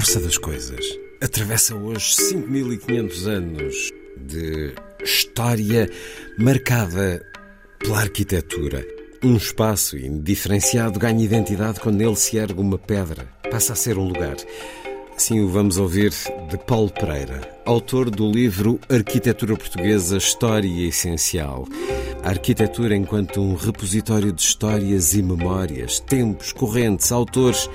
força das coisas atravessa hoje 5500 anos de história marcada pela arquitetura. Um espaço indiferenciado ganha identidade quando nele se ergue uma pedra, passa a ser um lugar. Assim o vamos ouvir de Paulo Pereira, autor do livro Arquitetura Portuguesa História Essencial. A arquitetura enquanto um repositório de histórias e memórias, tempos, correntes, autores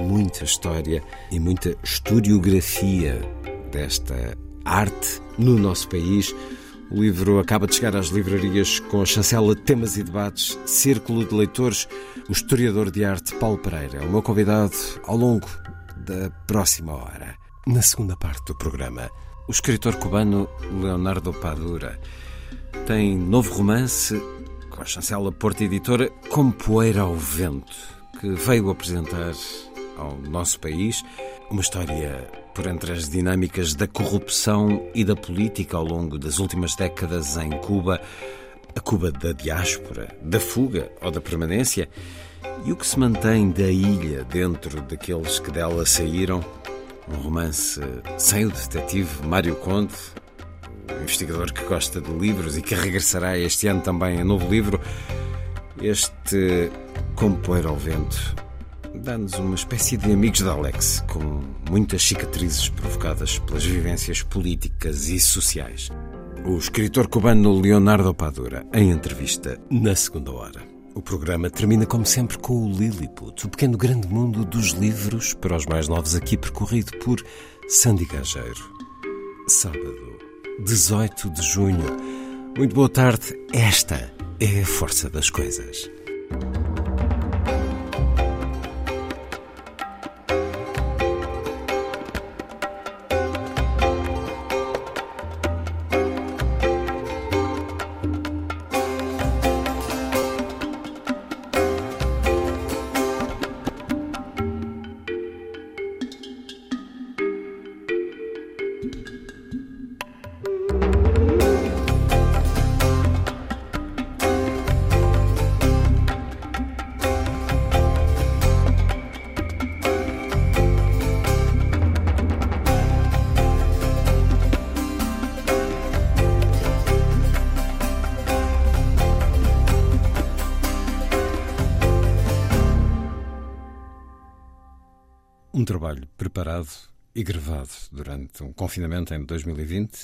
muita história e muita historiografia desta arte no nosso país. O livro acaba de chegar às livrarias com a chancela Temas e Debates, Círculo de Leitores. O historiador de arte Paulo Pereira é o meu convidado ao longo da próxima hora. Na segunda parte do programa, o escritor cubano Leonardo Padura tem novo romance com a chancela Porta Editora Como Poeira ao Vento, que veio apresentar ao nosso país, uma história por entre as dinâmicas da corrupção e da política ao longo das últimas décadas em Cuba, a Cuba da diáspora, da fuga ou da permanência, e o que se mantém da ilha dentro daqueles que dela saíram. Um romance sem o detetive Mário Conde, o investigador que gosta de livros e que regressará este ano também em novo livro. Este Como Poeira ao Vento dá-nos uma espécie de amigos de Alex, com muitas cicatrizes provocadas pelas vivências políticas e sociais. O escritor cubano Leonardo Padura, em entrevista na segunda hora. O programa termina, como sempre, com o Lilliput, o pequeno grande mundo dos livros para os mais novos, aqui percorrido por Sandy Gageiro. Sábado, 18 de junho. Muito boa tarde. Esta é a força das coisas. Um trabalho preparado e gravado durante um confinamento em 2020,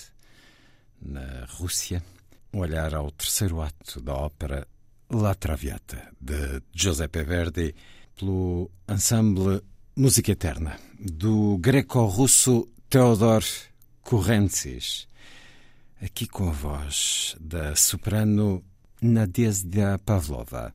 na Rússia. Um olhar ao terceiro ato da ópera La Traviata, de Giuseppe Verdi, pelo ensemble Música Eterna, do greco-russo Theodor Kurentsis. Aqui com a voz da soprano Nadezhda Pavlova.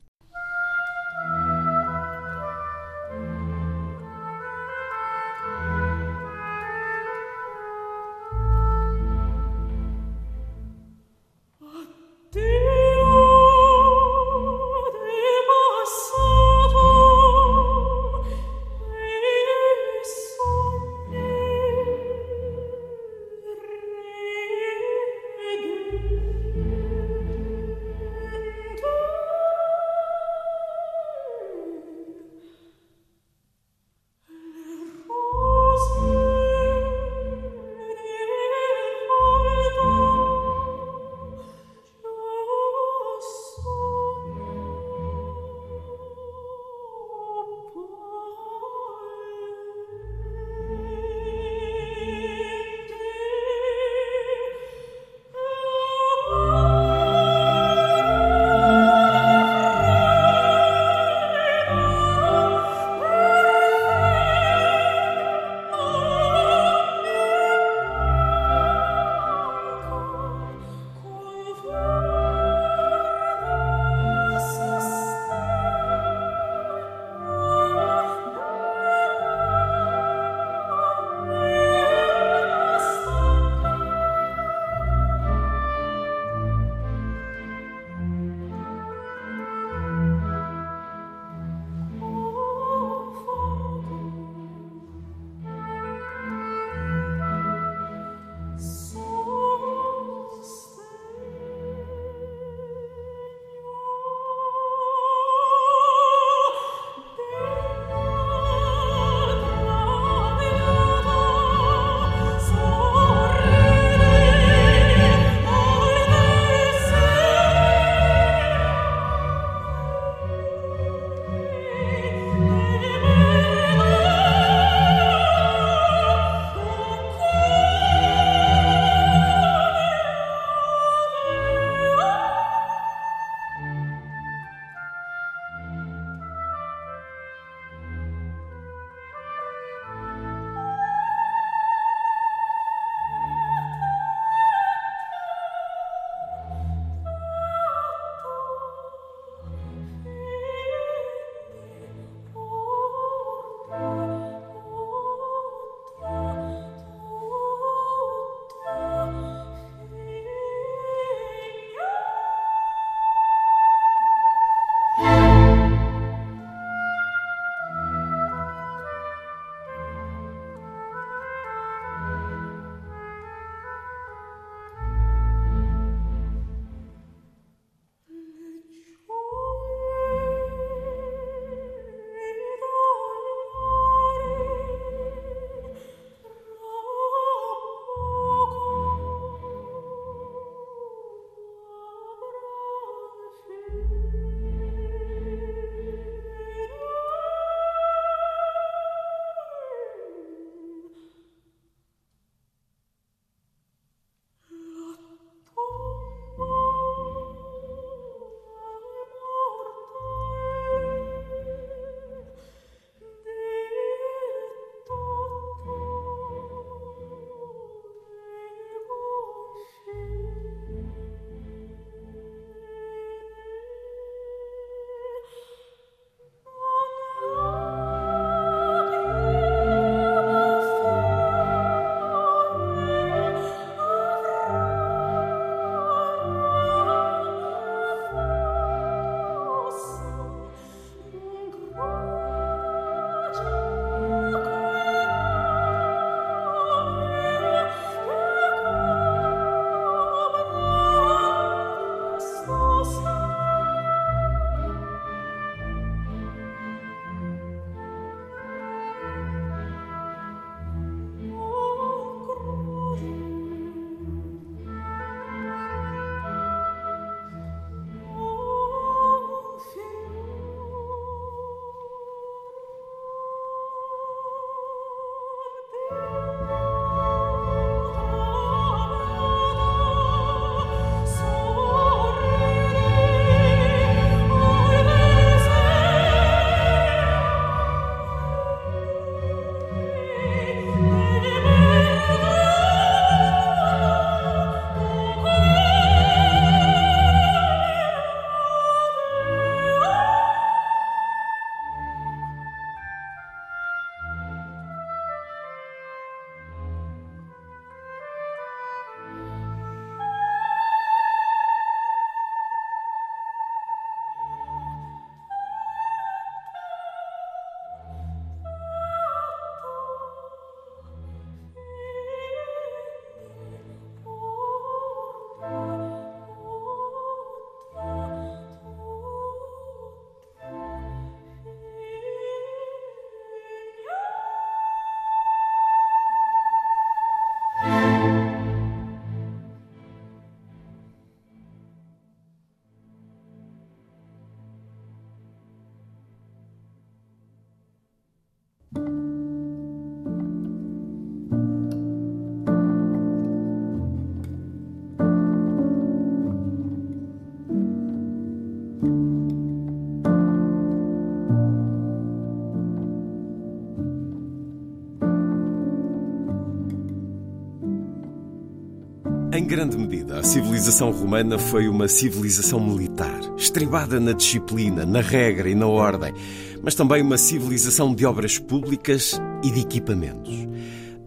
Grande medida, a civilização romana foi uma civilização militar, estribada na disciplina, na regra e na ordem, mas também uma civilização de obras públicas e de equipamentos.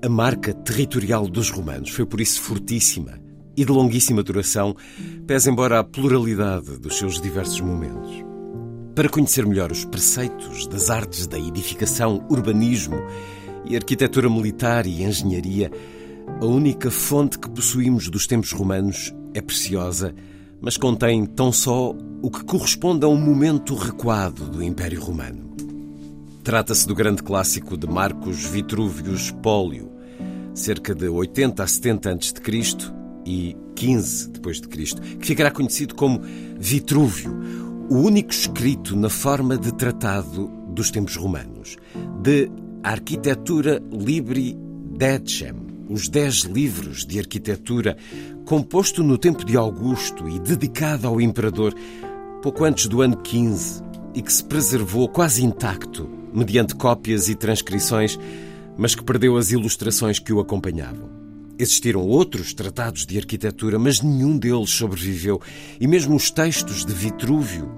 A marca territorial dos romanos foi por isso fortíssima e de longuíssima duração, pese embora a pluralidade dos seus diversos momentos. Para conhecer melhor os preceitos das artes da edificação, urbanismo e arquitetura militar e engenharia, a única fonte que possuímos dos tempos romanos é preciosa, mas contém tão só o que corresponde a um momento recuado do Império Romano. Trata-se do grande clássico de Marcos Vitruvius Pólio, cerca de 80 a 70 a.C. e 15 depois de Cristo, que ficará conhecido como Vitrúvio, o único escrito na forma de tratado dos tempos romanos, de Arquitetura Libri Decem, os Dez Livros de Arquitetura, composto no tempo de Augusto e dedicado ao imperador pouco antes do ano 15 e que se preservou quase intacto mediante cópias e transcrições, mas que perdeu as ilustrações que o acompanhavam. Existiram outros tratados de arquitetura, mas nenhum deles sobreviveu, e mesmo os textos de Vitrúvio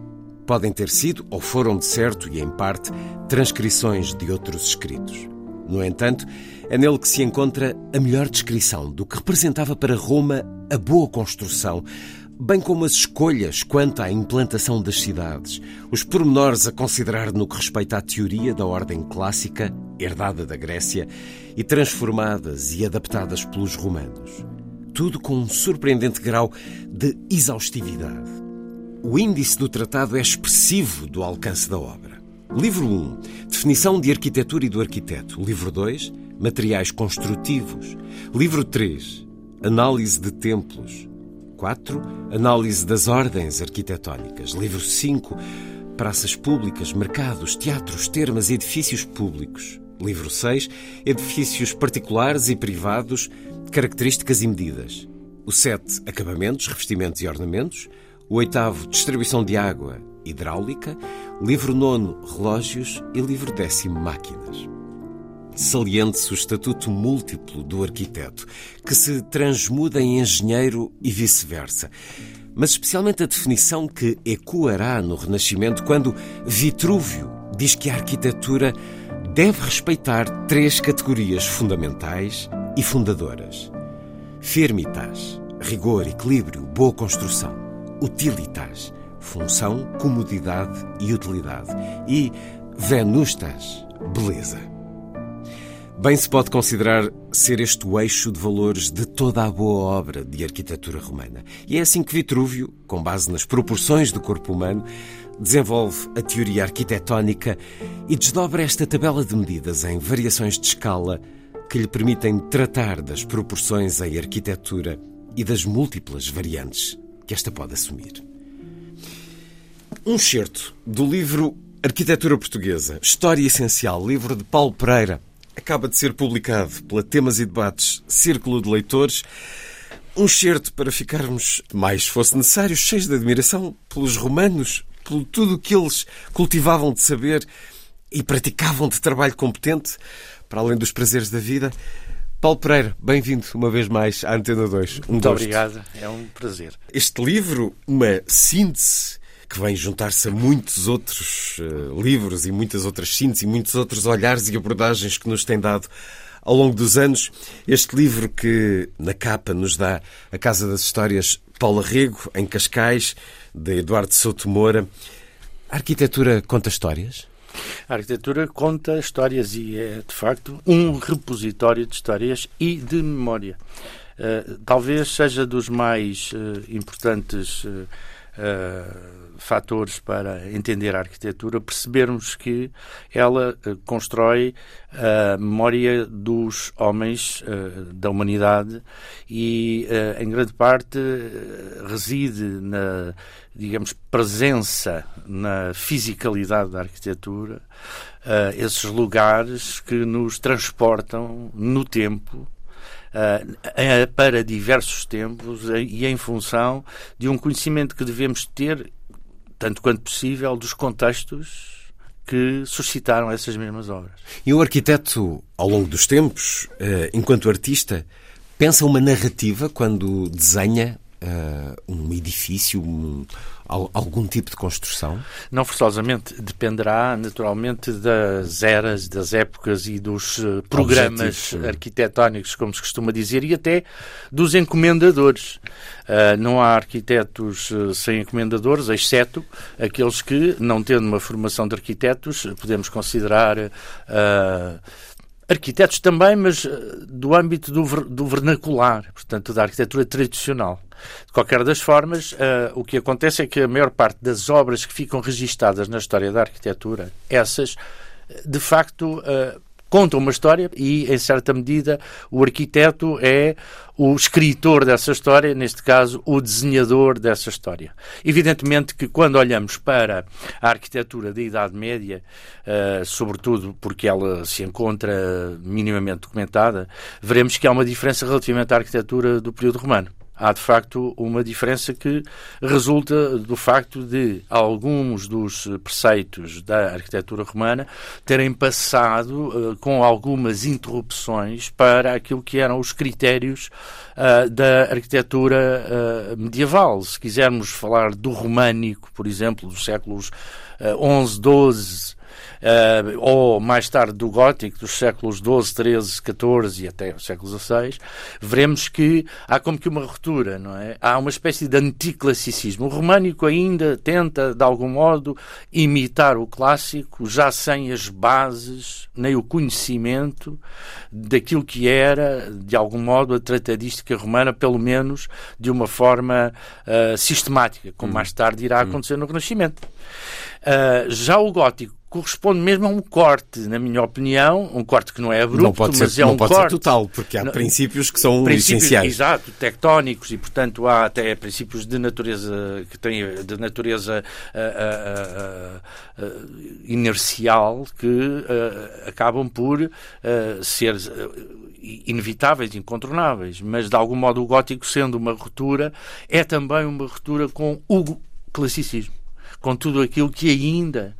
podem ter sido, ou foram de certo e em parte, transcrições de outros escritos. No entanto, é nele que se encontra a melhor descrição do que representava para Roma a boa construção, bem como as escolhas quanto à implantação das cidades, os pormenores a considerar no que respeita à teoria da ordem clássica, herdada da Grécia, e transformadas e adaptadas pelos romanos. Tudo com um surpreendente grau de exaustividade. O índice do tratado é expressivo do alcance da obra. Livro 1. Definição de arquitetura e do arquiteto. Livro 2. Materiais construtivos. Livro 3. Análise de templos. 4. Análise das ordens arquitetónicas. Livro 5. Praças públicas, mercados, teatros, termas e edifícios públicos. Livro 6. Edifícios particulares e privados, características e medidas. O 7. Acabamentos, revestimentos e ornamentos. O oitavo, distribuição de água hidráulica. Livro nono, relógios. E livro décimo, máquinas. Saliente-se o estatuto múltiplo do arquiteto, que se transmuda em engenheiro e vice-versa. Mas especialmente a definição que ecoará no Renascimento quando Vitrúvio diz que a arquitetura deve respeitar três categorias fundamentais e fundadoras: firmitas, rigor, equilíbrio, boa construção utilitas, função, comodidade e utilidade, e venustas, beleza. Bem se pode considerar ser este o eixo de valores de toda a boa obra de arquitetura romana. E é assim que Vitrúvio, com base nas proporções do corpo humano, desenvolve a teoria arquitetónica e desdobra esta tabela de medidas em variações de escala que lhe permitem tratar das proporções em arquitetura e das múltiplas variantes que esta pode assumir. Um certo do livro Arquitetura Portuguesa, História Essencial, livro de Paulo Pereira, acaba de ser publicado pela Temas e Debates Círculo de Leitores. Um certo para ficarmos, mais fosse necessário, cheios de admiração pelos romanos, por tudo o que eles cultivavam de saber e praticavam de trabalho competente, para além dos prazeres da vida. Paulo Pereira, bem-vindo uma vez mais à Antena 2. Um Muito gosto. obrigado, é um prazer. Este livro, uma síntese que vem juntar-se a muitos outros uh, livros e muitas outras sínteses e muitos outros olhares e abordagens que nos têm dado ao longo dos anos. Este livro que na capa nos dá a Casa das Histórias Paula Rego, em Cascais, de Eduardo Souto Moura. A arquitetura conta histórias? A arquitetura conta histórias e é, de facto, um repositório de histórias e de memória. Uh, talvez seja dos mais uh, importantes uh, fatores para entender a arquitetura, percebermos que ela constrói a memória dos homens da humanidade e, em grande parte, reside na digamos, presença na fisicalidade da arquitetura, esses lugares que nos transportam no tempo para diversos tempos e em função de um conhecimento que devemos ter, tanto quanto possível, dos contextos que suscitaram essas mesmas obras. E o arquiteto, ao longo dos tempos, uh, enquanto artista, Pensa uma narrativa quando desenha uh, um edifício, um, algum tipo de construção? Não forçosamente. Dependerá, naturalmente, das eras, das épocas e dos uh, programas arquitetónicos, como se costuma dizer, e até dos encomendadores. Uh, não há arquitetos uh, sem encomendadores, exceto aqueles que, não tendo uma formação de arquitetos, podemos considerar arquitetos também, mas do âmbito do, do vernacular, portanto, da arquitetura tradicional. De qualquer das formas, uh, o que acontece é que a maior parte das obras que ficam registadas na história da arquitetura, essas, de facto, uh, contam uma história e, em certa medida, o arquiteto é o escritor dessa história, neste caso, o desenhador dessa história. Evidentemente que quando olhamos para a arquitetura da Idade Média, uh, sobretudo porque ela se encontra minimamente documentada, veremos que há uma diferença relativamente à arquitetura do período romano há de facto uma diferença que resulta do facto de alguns dos preceitos da arquitetura romana terem passado uh, com algumas interrupções para aquilo que eram os critérios uh, da arquitetura uh, medieval. Se quisermos falar do românico, por exemplo, dos séculos XI, XII, uh, ou mais tarde do gótico, dos séculos XII, XIII, XIV e até o século XVI, veremos que há como que uma ruptura, não é? Há uma espécie de anticlassicismo. O românico ainda tenta, de algum modo, imitar o clássico, já sem as bases, nem o conhecimento daquilo que era, de algum modo, a tratadística romana, pelo menos de uma forma uh, sistemática, como hum. mais tarde irá hum. acontecer no Renascimento. Uh, já o gótico corresponde mesmo a um corte, na minha opinião, um corte que não é abrupto, não pode ser, mas é não um pode corte. Ser total, porque há não, princípios que são princípios, essenciais. Exato, tectónicos e, portanto, há até princípios de natureza que têm de natureza uh, uh, uh, inercial que acabam por ser inevitáveis, incontornáveis, mas de algum modo o gótico sendo uma ruptura é também uma ruptura com o classicismo com tudo aquilo que ainda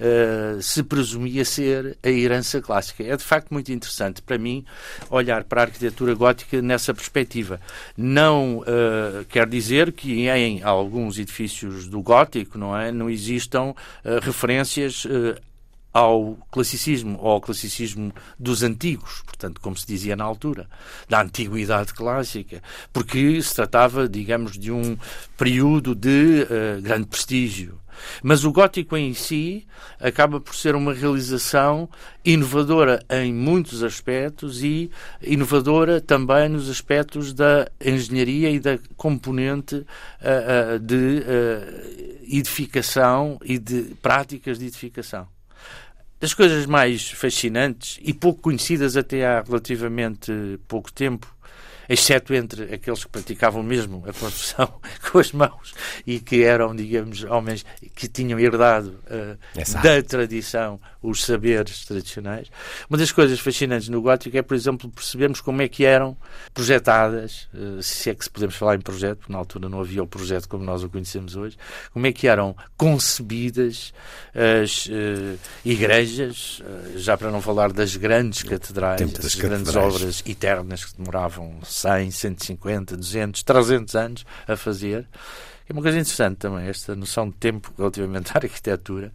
uh, se presumia ser a herança clássica. É de facto muito interessante para mim olhar para a arquitetura gótica nessa perspectiva. Não uh, quer dizer que em alguns edifícios do gótico não é não existam uh, referências ao classicismo, ou ao classicismo dos antigos, portanto, como se dizia na altura, da antiguidade clássica, porque se tratava, digamos, de um período de uh, grande prestígio. Mas o gótico em si acaba por ser uma realização inovadora em muitos aspectos e inovadora também nos aspectos da engenharia e da componente uh, uh, de edificação e de práticas de edificação. Das coisas mais fascinantes e pouco conhecidas até há relativamente pouco tempo exceto entre aqueles que praticavam mesmo a construção com as mãos e que eram, digamos, homens que tinham herdado uh, da tradição os saberes tradicionais. Uma das coisas fascinantes no gótico é, por exemplo, percebermos como é que eram projetadas, uh, se é que se podemos falar em projeto, porque na altura não havia o projeto como nós o conhecemos hoje, como é que eram concebidas as uh, igrejas, já para não falar das grandes catedrais, as grandes obras eternas que demoravam 100, 150, 200, 300 anos a fazer. É uma coisa interessante também, esta noção de tempo relativamente à arquitetura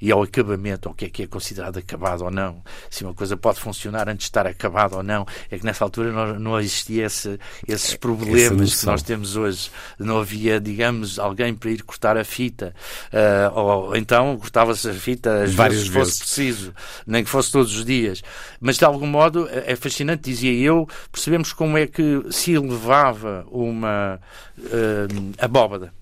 e ao acabamento, ao que é que é considerado acabado ou não, se uma coisa pode funcionar antes de estar acabada ou não. É que nessa altura não, não existia esse, esses problemas que nós temos hoje. Não havia, digamos, alguém para ir cortar a fita, uh, ou então cortava-se a fita às Várias vezes fosse preciso, nem que fosse todos os dias. Mas de algum modo é fascinante, dizia eu, percebemos como é que se elevava uma uh, abóbada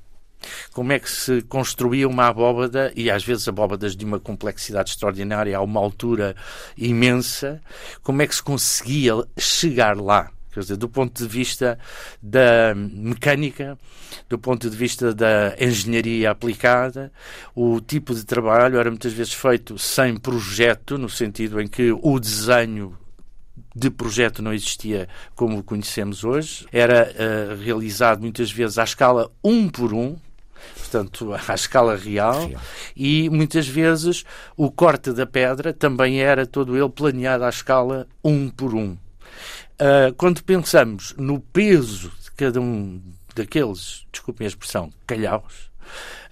como é que se construía uma abóbada, e às vezes abóbadas de uma complexidade extraordinária, a uma altura imensa, como é que se conseguia chegar lá? Quer dizer, do ponto de vista da mecânica, do ponto de vista da engenharia aplicada, o tipo de trabalho era muitas vezes feito sem projeto, no sentido em que o desenho de projeto não existia como o conhecemos hoje, era uh, realizado muitas vezes à escala um por um, portanto, à escala real, real, e muitas vezes o corte da pedra também era todo ele planeado à escala um por um. Uh, quando pensamos no peso de cada um daqueles, desculpem a expressão, calhaus,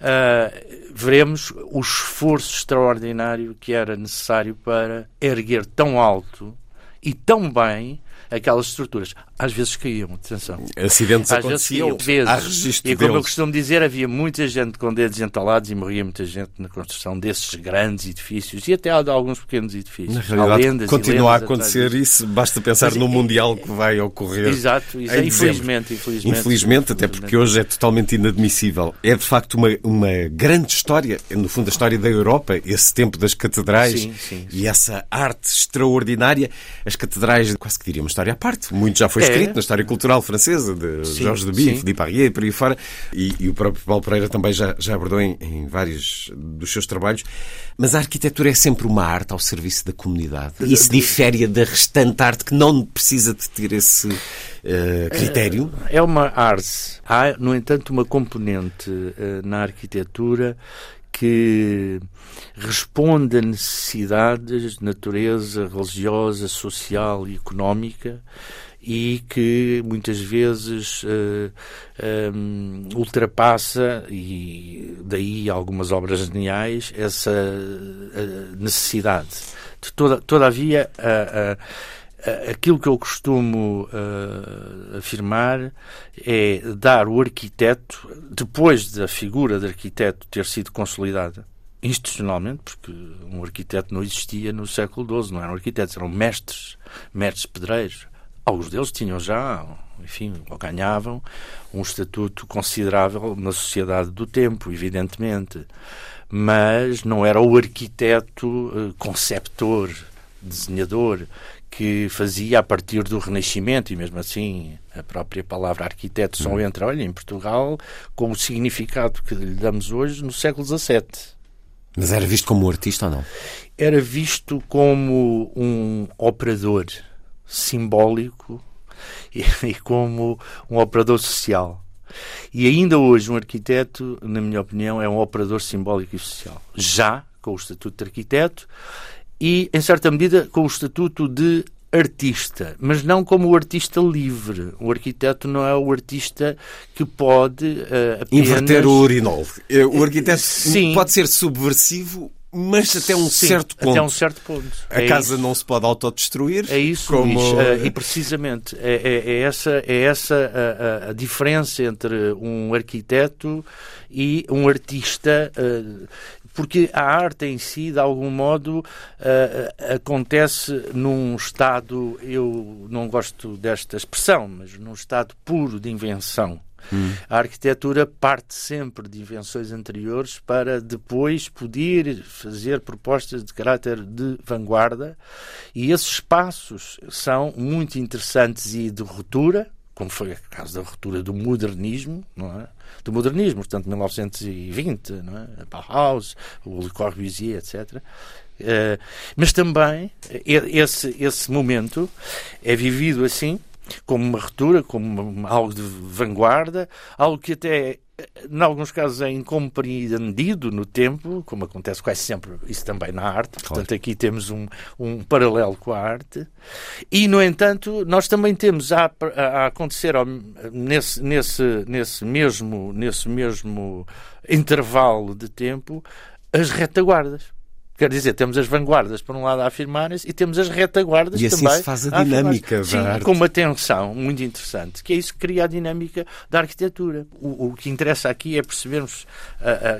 uh, veremos o esforço extraordinário que era necessário para erguer tão alto e tão bem aquelas estruturas. Às vezes caíam, atenção. Acidentes Às vezes aconteciam. caíam, vezes. registro E como eu deles. costumo dizer, havia muita gente com dedos entalados e morria muita gente na construção desses grandes edifícios e até de alguns pequenos edifícios. Na realidade, lendas continua a acontecer isso. Basta pensar Mas, no e- Mundial que vai ocorrer. Exato, isso em é, infelizmente, infelizmente. Infelizmente, até porque hoje é totalmente inadmissível. É de facto uma, uma grande história, é, no fundo a história da Europa, esse tempo das catedrais Sim, sim, e essa arte extraordinária. As catedrais, quase que diria uma história à parte. Muito já foi É. escrito na história cultural francesa, de Sim, Jorge sim. de Parrier e por aí fora. E, e o próprio Paulo Pereira também já, já abordou em, em vários dos seus trabalhos. Mas a arquitetura é sempre uma arte ao serviço da comunidade. E isso difere da restante arte que não precisa de ter esse eh, critério. É uma arte. Há, no entanto, uma componente eh, na arquitetura que responde a necessidades de natureza religiosa, social e económica e que muitas vezes eh, em, ultrapassa, e daí algumas obras geniais, essa eh, necessidade. De toda, todavia, a- a- aquilo que eu costumo eh, afirmar é dar o arquiteto, depois da figura de arquiteto ter sido consolidada, institucionalmente, porque um arquiteto não existia no século XII, não eram arquitetos, eram mestres, mestres pedreiros. Alguns deles tinham já, enfim, ou ganhavam um estatuto considerável na sociedade do tempo, evidentemente. Mas não era o arquiteto eh, conceptor, desenhador, que fazia a partir do Renascimento, e mesmo assim a própria palavra arquiteto só entra, olha, em Portugal, com o significado que lhe damos hoje no século XVII Mas era visto como um artista ou não? era visto como um operador simbólico e, e como um operador social. E ainda hoje um arquiteto, na minha opinião, é um operador simbólico e social. Já com o estatuto de arquiteto e, em certa medida, com o estatuto de artista, mas não como o artista livre. O arquiteto não é o artista que pode eh, apenas... Inverter o urinol. Eh, O arquiteto Sim. pode ser subversivo, mas até um Sim, certo ponto. Até um certo ponto. A É casa isso. não se pode autodestruir. É isso, como... Luís. Eh, e precisamente é, é- é essa, é essa a, a- diferença entre um arquiteto e um artista, eh, porque a arte em si, de algum modo, eh, acontece num estado, eu não gosto desta expressão, mas num estado puro de invenção. A arquitetura parte sempre de invenções anteriores para depois poder fazer propostas de caráter de vanguarda e esses espaços são muito interessantes e de ruptura, como foi o caso da ruptura do modernismo, não é? Do modernismo, portanto, 1920, não é? Bauhaus, o Le Corbusier, etc. Eh, mas também esse, esse momento é vivido assim, como uma ruptura, como algo de vanguarda, algo que até, em alguns casos, é incompreendido no tempo, como acontece quase sempre isso também na arte. Portanto, aqui temos um, um paralelo com a arte. E, no entanto, nós também temos a, a acontecer ao- nesse, nesse, nesse, mesmo, nesse mesmo intervalo de tempo as retaguardas. Quer dizer, temos as vanguardas, por um lado, a afirmarem-se e temos as retaguardas E assim também. se faz a dinâmica da Sim, arte. com uma tensão muito interessante, que é isso que cria a dinâmica da arquitetura. O, o que interessa aqui é percebermos ah, ah,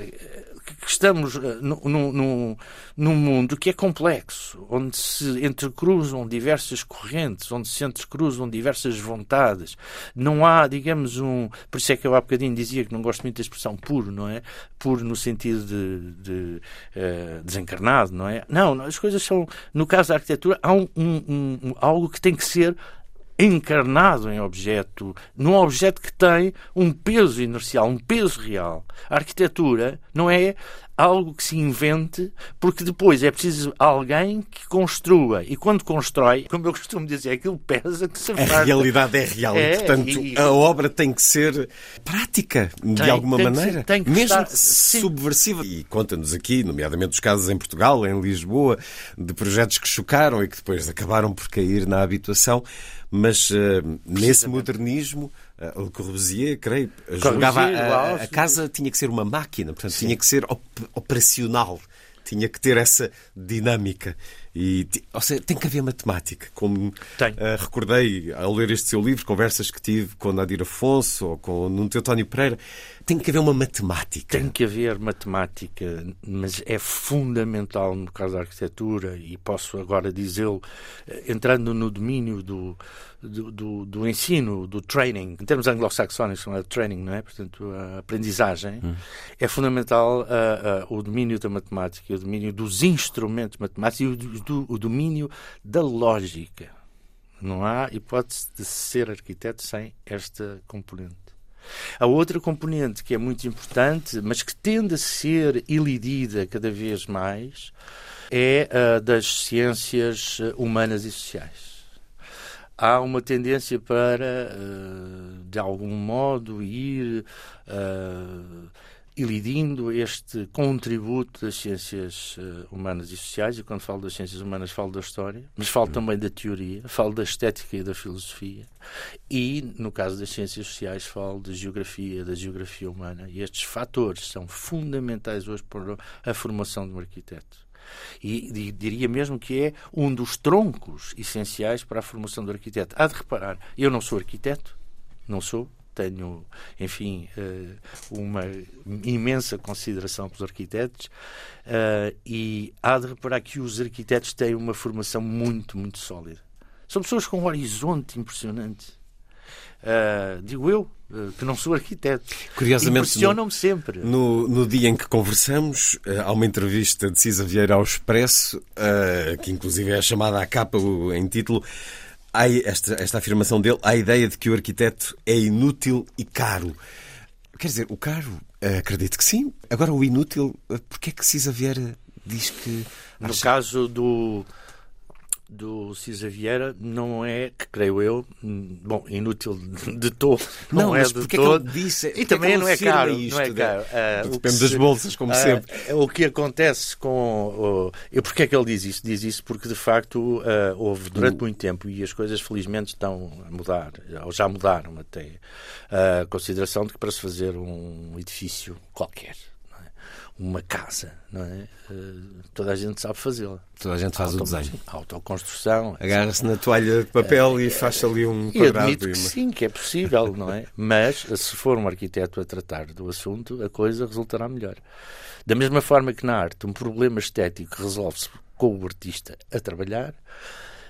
que estamos num, num, num mundo que é complexo, onde se entrecruzam diversas correntes, onde se entrecruzam diversas vontades. Não há, digamos, um. Por isso é que eu há bocadinho dizia que não gosto muito da expressão puro, não é? Puro no sentido de, de, eh, desencarnado, não é? Não, as coisas são. No caso da arquitetura, há um, um- um- algo que tem que ser encarnado em objeto, num objeto que tem um peso inercial, um peso real. A arquitetura não é algo que se invente, porque depois é preciso alguém que construa. E quando constrói, como eu costumo dizer, aquilo pesa que se A farta. realidade é real É, e, portanto, e- a obra tem que ser prática, de Tem- alguma tem que maneira. ser- tem que mesmo estar- subversiva. E conta-nos aqui, nomeadamente os casos em Portugal, em Lisboa, de projetos que chocaram e que depois acabaram por cair na habituação. Mas eh, nesse modernismo, uh, Le Corbusier, creio, julgava a, a sim. casa tinha que ser uma máquina, portanto, tinha que ser op- operacional. Tinha que ter essa dinâmica. E, ou seja, tem que haver matemática. Como eh, recordei ao ler este seu livro, conversas que tive com Nadir Afonso ou com Nuno Teutónio Pereira, tem que haver uma matemática. Tem que haver matemática, mas é fundamental no caso da arquitetura, e posso agora dizê-lo, eh, entrando no domínio do, do, do- do ensino, do training, em termos anglo-saxónicos, é training, não é? Portanto, a aprendizagem, é fundamental ah, ah, o domínio da matemática, o domínio dos instrumentos matemáticos e o, do- o domínio da lógica. Não há hipótese de ser arquiteto sem esta componente. A outra componente que é muito importante, mas que tende a ser ilidida cada vez mais, é a das ciências eh, humanas e sociais. Há uma tendência para, eh, de algum modo, ir ilidindo este contributo das ciências eh, humanas e sociais, e quando falo das ciências humanas falo da história, mas falo também da teoria, falo da estética e da filosofia, e no caso das ciências sociais falo da geografia, da geografia humana, e estes fatores são fundamentais hoje para a formação de um arquiteto. E di- diria mesmo que é um dos troncos essenciais para a formação do arquiteto. Há de reparar, eu não sou arquiteto, não sou, tenho, enfim, eh, uma imensa consideração pelos arquitetos eh, e há de reparar que os arquitetos têm uma formação muito, muito sólida. São pessoas com um horizonte impressionante. Eh, digo eu, eh, que não sou arquiteto. Curiosamente, Impressionam-me sempre. No, no dia em que conversamos, eh, há uma entrevista de Cisa Vieira ao Expresso, que inclusive é chamada à capa o- em título, há esta, esta afirmação dele, a ideia de que o arquiteto é inútil e caro. Quer dizer, o caro, eh, acredito que sim. Agora, o inútil, eh, porquê é que Cisa Vieira diz que... No acha- caso do do Cisa Vieira não é, que creio eu, hum, bom, inútil de todo, não, Não, é mas de é todo. ele disse- e é também ele não é caro, isto, não é né? caro. Ah, o Depende que das se- bolsas, como ah, sempre. O que acontece com o, e porquê é que ele diz isso? Diz isso porque de facto ah, houve durante muito tempo e as coisas felizmente estão a mudar, ou já mudaram até, a consideração de que para se fazer um edifício qualquer, é? Uma casa, não é? Ah, toda a gente sabe fazê-la. Toda a gente faz o Auto- desenho. Autoconstrução. Agarra-se na toalha de papel e faz ali um quadrado. admito que uma- sim, que é possível, não é? Mas se for um arquiteto a tratar do assunto, a coisa resultará melhor. Da mesma forma que na arte um problema estético resolve-se com o artista a trabalhar,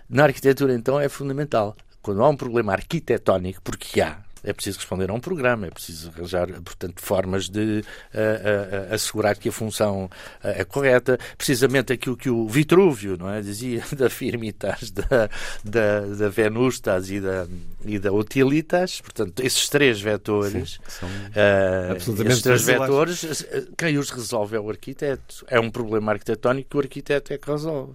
na arquitetura então é fundamental. Quando há um problema arquitetónico, porque há, é preciso responder a um programa, é preciso arranjar, portanto, formas de ah, ah, assegurar que a função ah, é correta. Precisamente aquilo que o Vitrúvio não é? dizia da firmitas, da, da, da venustas e da, e da utilitas, portanto, esses três vetores, ah, absolutamente esses três vetores, quem os resolve é o arquiteto. É um problema arquitetónico que o arquiteto é que resolve.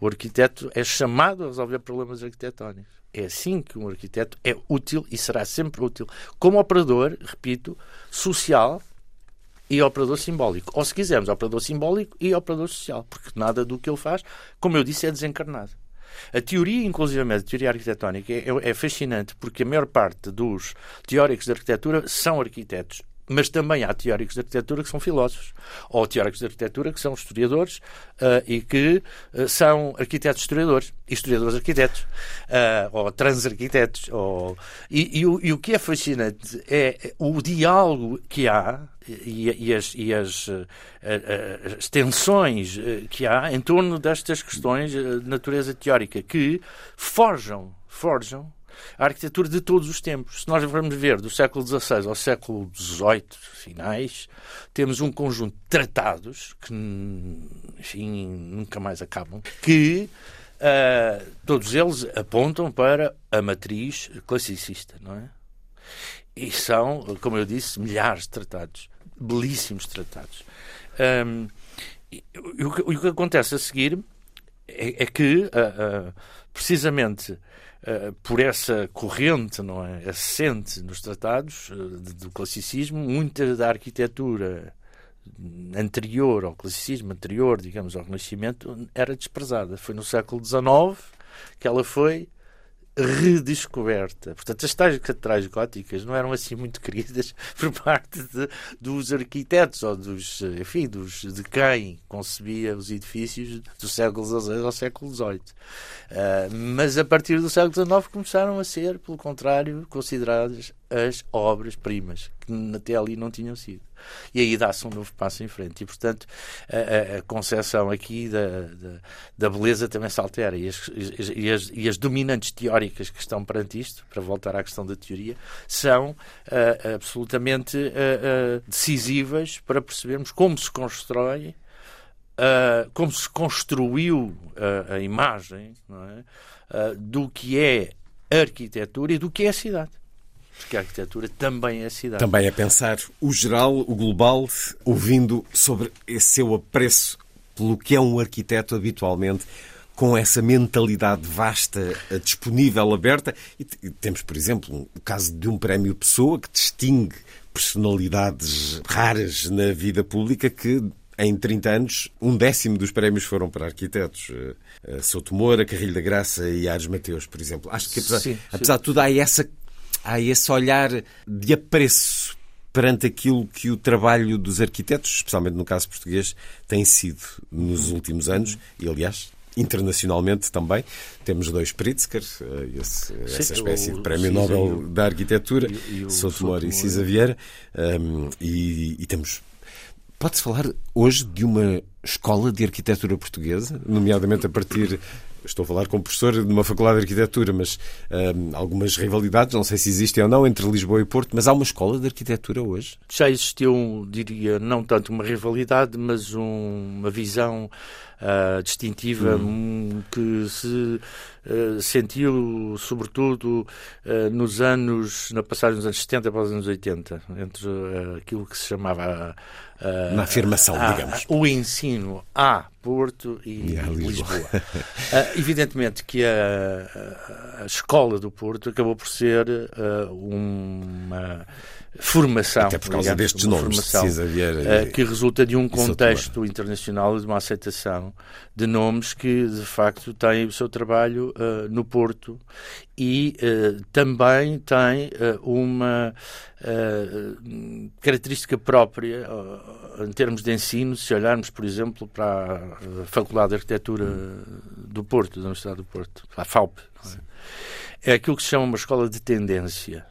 O arquiteto é chamado a resolver problemas arquitetónicos. É assim que um arquiteto é útil e será sempre útil como operador, repito, social e operador simbólico. Ou, se quisermos, operador simbólico e operador social, porque nada do que ele faz, como eu disse, é desencarnado. A teoria, inclusivamente, a teoria arquitetónica, é, é fascinante porque a maior parte dos teóricos de arquitetura são arquitetos. Mas também há teóricos de arquitetura que são filósofos, ou teóricos de arquitetura que são historiadores ah, e que ah, são arquitetos historiadores, historiadores arquitetos, ah, ou transarquitetos. Ou... E, e o, e o que é fascinante é o diálogo que há e, e as, as, as tensões que há em torno destas questões de natureza teórica que forjam, forjam a arquitetura de todos os tempos. Se nós formos ver do século XVI ao século XVIII, finais, temos um conjunto de tratados que, enfim, nunca mais acabam, que ah, todos eles apontam para a matriz classicista, não é? E são, como eu disse, milhares de tratados. belíssimos tratados. Um, e, e, o, que, o, que, acontece a seguir é, é que, uh, uh, precisamente uh, por essa corrente não é, assente nos tratados do classicismo, muita da arquitetura anterior ao classicismo, anterior, digamos, ao Renascimento, era desprezada. Foi no século XIX que ela foi redescoberta. Portanto, as tais catedrais góticas não eram assim muito queridas por parte de, dos arquitetos ou dos, enfim, dos, de quem concebia os edifícios do século XVI ao século XVIII. Uh, ah, mas a partir do século XIX começaram a ser, pelo contrário, consideradas as obras-primas, que até ali não tinham sido. E aí dá-se um novo passo em frente. E, portanto, a, a concepção aqui da, da, da, beleza também se altera. E as, e, as, e as, dominantes teóricas que estão perante isto, para voltar à questão da teoria, são uh, absolutamente uh, uh, decisivas para percebermos como se constrói. como se construiu a imagem é? do que é a arquitetura e do que é a cidade porque a arquitetura também é a cidade. Também é pensar o geral, o global, ouvindo sobre esse seu apreço pelo que é um arquiteto habitualmente, com essa mentalidade vasta, eh, disponível, aberta. E temos, por exemplo, o caso de um prémio Pessoa que distingue personalidades raras na vida pública que em 30 anos, um décimo dos prémios foram para arquitetos. Eh, Souto Moura, Carrilho da Graça e Ares Mateus, por exemplo. Acho que, apesar, sim, sim. apesar de tudo, há essa há esse olhar de apreço perante aquilo que o trabalho dos arquitetos, especialmente no caso português, tem sido nos últimos anos e, aliás, internacionalmente também. Temos dois Pritzker, eh, esse, essa espécie de Prémio Nobel da Arquitetura, Sotomor e Cisa Vieira, um, e, e temos. Pode-se falar hoje de uma escola de arquitetura portuguesa, nomeadamente a partir estou a falar com professor de uma faculdade de arquitetura, mas hum, algumas rivalidades, não sei se existem ou não, entre Lisboa e Porto, mas há uma escola de arquitetura hoje? Já existiu, diria, não tanto uma rivalidade, mas um, uma visão uh, distintiva hum. que se uh, sentiu, sobretudo, uh, nos anos, na passagem dos anos 70 para os anos 80, entre aquilo que se chamava na afirmação, a, digamos. O ensino a Porto e, e a Lisboa. Lisboa. evidentemente que a, a, escola do Porto acabou por ser uma formação. Até por causa destes nomes, formação, uh, que resulta de um contexto internacional e de uma aceitação de nomes que, de facto, têm o seu trabalho uh, no Porto e uh, também tem uma característica própria em termos de ensino, se olharmos, por exemplo, para a Faculdade de Arquitetura do Porto, da Universidade do Porto, a FAUP. É? é aquilo que se chama uma escola de tendência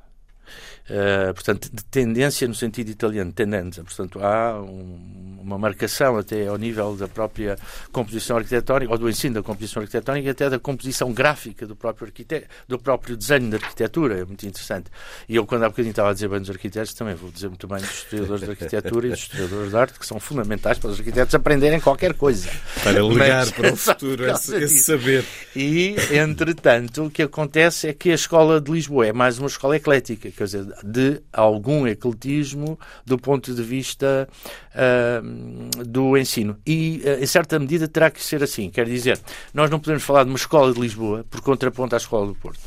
Uh, portanto, de tendência no sentido italiano, tendenza. Portanto, há um, uma marcação até ao nível da própria composição arquitetónica, ou do ensino da composição arquitetónica, e até da composição gráfica do próprio arquiteto, do próprio desenho da arquitetura. É muito interessante. E eu, quando há bocadinho estava a dizer bem dos arquitetos, também vou dizer muito bem dos historiadores de arquitetura e dos historiadores de arte, que são fundamentais para os arquitetos aprenderem qualquer coisa. Para legar Mas, para o futuro esse, esse saber. E, entretanto, o que acontece é que a escola de Lisboa é mais uma escola eclética, quer dizer, de algum ecletismo do ponto de vista uh, do ensino. E, uh, em certa medida, terá que ser assim. Quer dizer, nós não podemos falar de uma escola de Lisboa por contraponto à escola do Porto.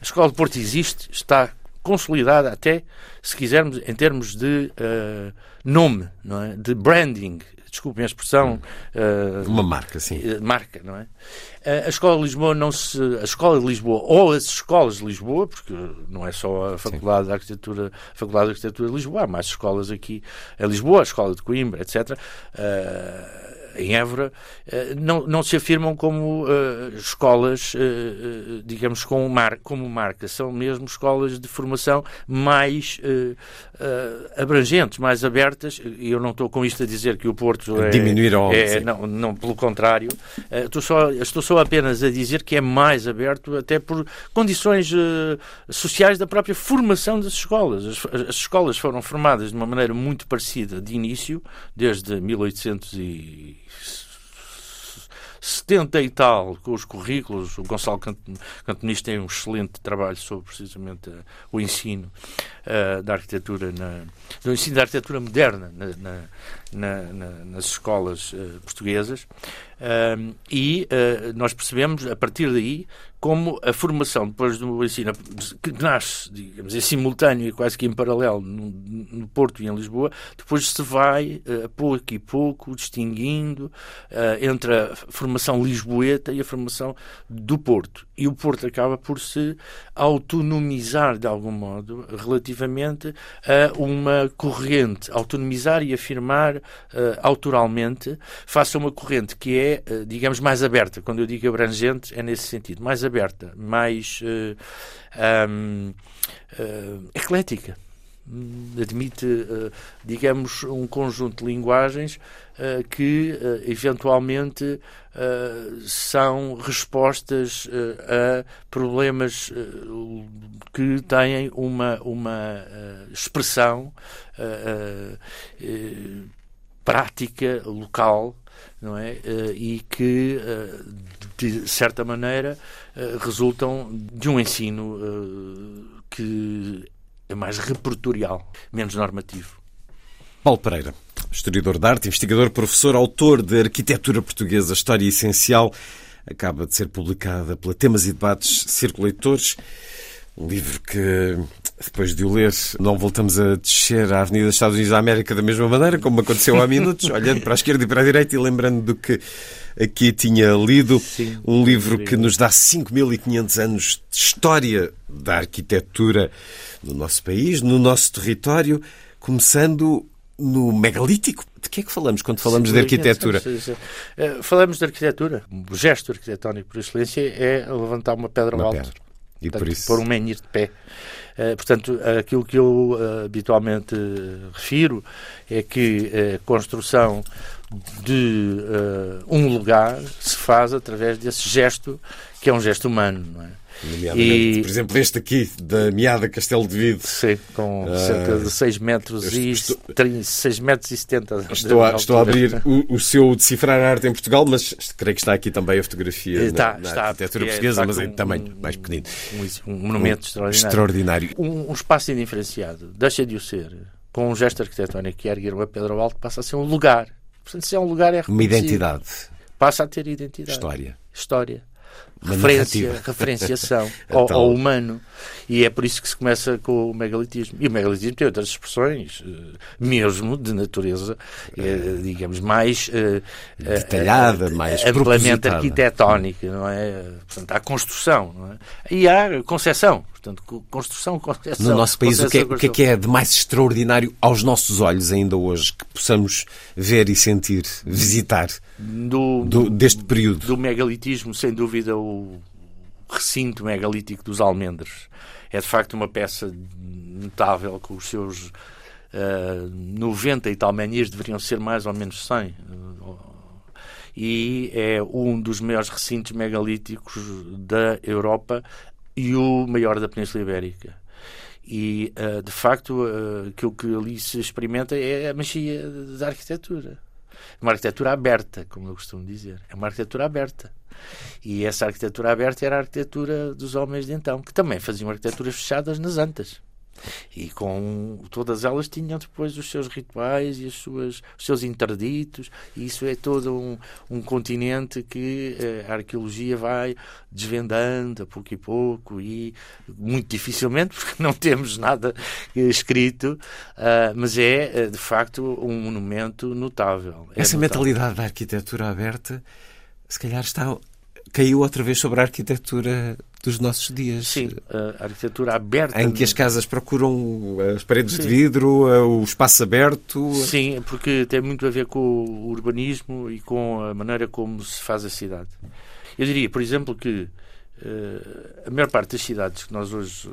A escola do Porto existe, está consolidada até, se quisermos, em termos de uh, nome, é? de branding, desculpem a expressão. Uh, Uma marca, sim. Uh, marca, não é? Uh, a Escola de Lisboa não se. A Escola de Lisboa, ou as escolas de Lisboa, porque não é só a Faculdade sim. de Arquitetura, Faculdade de Arquitetura de Lisboa, há mais escolas aqui em Lisboa, a Escola de Coimbra, etc em Évora, não, não se afirmam como uh, escolas, uh, digamos, como, mar, como marca. São mesmo escolas de formação mais uh, abrangentes, mais abertas. E eu não estou com isto a dizer que o Porto é. Diminuir ao é, não, não, pelo contrário. estou, só, estou só apenas a dizer que é mais aberto, até por condições sociais da própria formação das escolas. As, as escolas foram formadas de uma maneira muito parecida de início, desde 1800 e 70 e tal, com os currículos. O Gonçalo Cantonis tem um excelente trabalho sobre precisamente uh, o ensino uh, da arquitetura, na, do ensino da arquitetura moderna na, na, nas escolas uh, portuguesas. e nós percebemos, a partir daí, como a formação depois do ensino, que nasce, digamos, em simultâneo e quase que em paralelo no, no Porto e em Lisboa, depois se vai, uh, pouco e pouco, distinguindo uh, entre a formação lisboeta e a formação do Porto. E o Porto acaba por se autonomizar, de algum modo, relativamente a uma corrente, autonomizar e afirmar uh, autoralmente, face a uma corrente que é, digamos, mais aberta. Quando eu digo abrangente, é nesse sentido, mais aberta, mais uh, um, uh, eclética. Admite, uh, digamos, um conjunto de linguagens que eventualmente são respostas a problemas que têm uma, uma expressão prática local não é? E que, de certa maneira, resultam de um ensino que mais repertorial, menos normativo. Paulo Pereira, historiador de arte, investigador, professor, autor de Arquitetura Portuguesa, História Essencial, acaba de ser publicada pela Temas e Debates Círculo Leitores. Um livro que, depois de o ler, não voltamos a descer a Avenida dos Estados Unidos da América da mesma maneira, como aconteceu há minutos, olhando para a esquerda e para a direita e lembrando do que aqui tinha lido. Sim, um livro que nos dá 5.500 anos de história da arquitetura no nosso país, no nosso território, começando no megalítico. De que é que falamos quando falamos sim, de arquitetura? Eh, falamos de arquitetura. O gesto arquitetónico por excelência é levantar uma pedra uma ao alto. Pedra. E portanto, por isso... pôr um menhir de pé. Uh, portanto, aquilo que eu uh, habitualmente uh, refiro é que a construção de um lugar se faz através desse gesto, que é um gesto humano, não é? E... Por exemplo, este aqui, da Meada Castelo de Vide. Sim, com uh, cerca de 6 metros e estou... 30, 6 metros e 70 Estou a, estou a abrir o, o, seu Decifrar a Arte em Portugal, mas creio que está aqui também a fotografia está, na, na está, arquitetura é, portuguesa, mas em tamanho um, mais pequenino. Um, um monumento um, extraordinário. extraordinário. Um, um espaço indiferenciado deixa de o ser, com um gesto arquitetónico que é erguer uma pedra ao alto, passa a ser um lugar. Portanto, se é um lugar, é Uma identidade. Passa a ter identidade. História. História referência, referenciação ao, então... ao, humano. E é por isso que se começa com o megalitismo. E o megalitismo tem outras expressões, eh, mesmo de natureza, eh, digamos, mais eh, detalhada, mais amplamente arquitetónica, não é? Portanto, há construção, não é? E há concepção. Portanto, construção, concepção. No nosso país, o que, é, o que, é, que é de mais extraordinário aos nossos olhos ainda hoje que possamos ver e sentir, visitar do, do, deste período? Do megalitismo, sem dúvida, o recinto megalítico dos Almendres. É de facto uma peça notável com os seus uh, eh, 90 e tal menhirs, deveriam ser mais ou menos 100. E é um dos maiores recintos megalíticos da Europa e o maior da Península Ibérica. E, uh, de facto, uh, aquilo que ali se experimenta é a magia da arquitetura. Uma arquitetura aberta, como eu costumo dizer. É uma arquitetura aberta. E essa arquitetura aberta era a arquitetura dos homens de então, que também faziam arquiteturas fechadas nas antas. E com todas elas tinham depois os seus rituais e as suas, os seus interditos, e isso é todo um, um continente que eh, a arqueologia vai desvendando a pouco e pouco, e muito dificilmente, porque não temos nada escrito, uh, mas é eh, de facto um monumento notável. É Essa notável. mentalidade da arquitetura aberta, se calhar está caiu outra vez sobre a arquitetura dos nossos dias. Sim, a arquitetura aberta. Em que as casas procuram as paredes Sim. de vidro, o espaço aberto. Sim, porque tem muito a ver com o urbanismo e com a maneira como se faz a cidade. Eu diria, por exemplo, que uh, a maior parte das cidades que nós hoje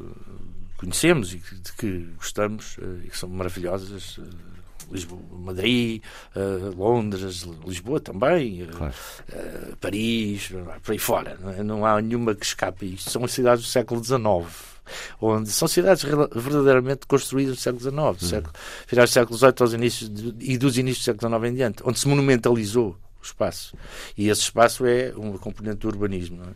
conhecemos e de que gostamos uh, e que são maravilhosas. Uh, Lisboa, Madrid, uh, Londres, Lisboa também, uh, claro. uh, Paris, por aí fora. Não, é? não, há nenhuma que escape isto. São as cidades do século XIX. Onde são cidades verdadeiramente construídas no século XIX, uhum. século, finais do século XVIII aos inícios de, e dos inícios do século XIX em diante, onde se monumentalizou espaço. E esse espaço é uma componente do urbanismo, não é?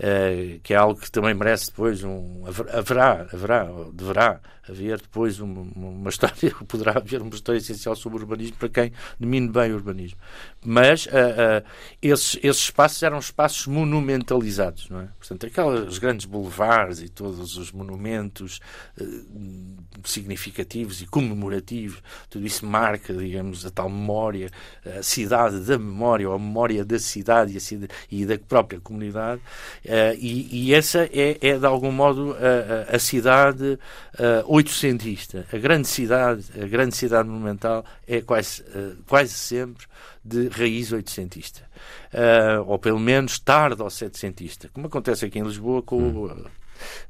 Uh, que é algo que também merece depois um haverá, haverá, deverá haver depois uma, uma história, poderá haver uma história essencial sobre o urbanismo para quem domine bem o urbanismo. Mas uh, uh, esses, esses espaços eram espaços monumentalizados, não é? Portanto, aqueles grandes boulevards e todos os monumentos significativos e comemorativos, tudo isso marca, digamos, a tal memória, a cidade da memória, ou a memória da cidade e, cidade, e da própria comunidade, uh, e, e, essa é, é, de algum modo, a, a cidade uh, oitocentista. A grande cidade, a grande cidade monumental é quase, uh, quase sempre de raiz oitocentista. Uh, ou pelo menos tarde ao setecentista, como acontece aqui em Lisboa com hum.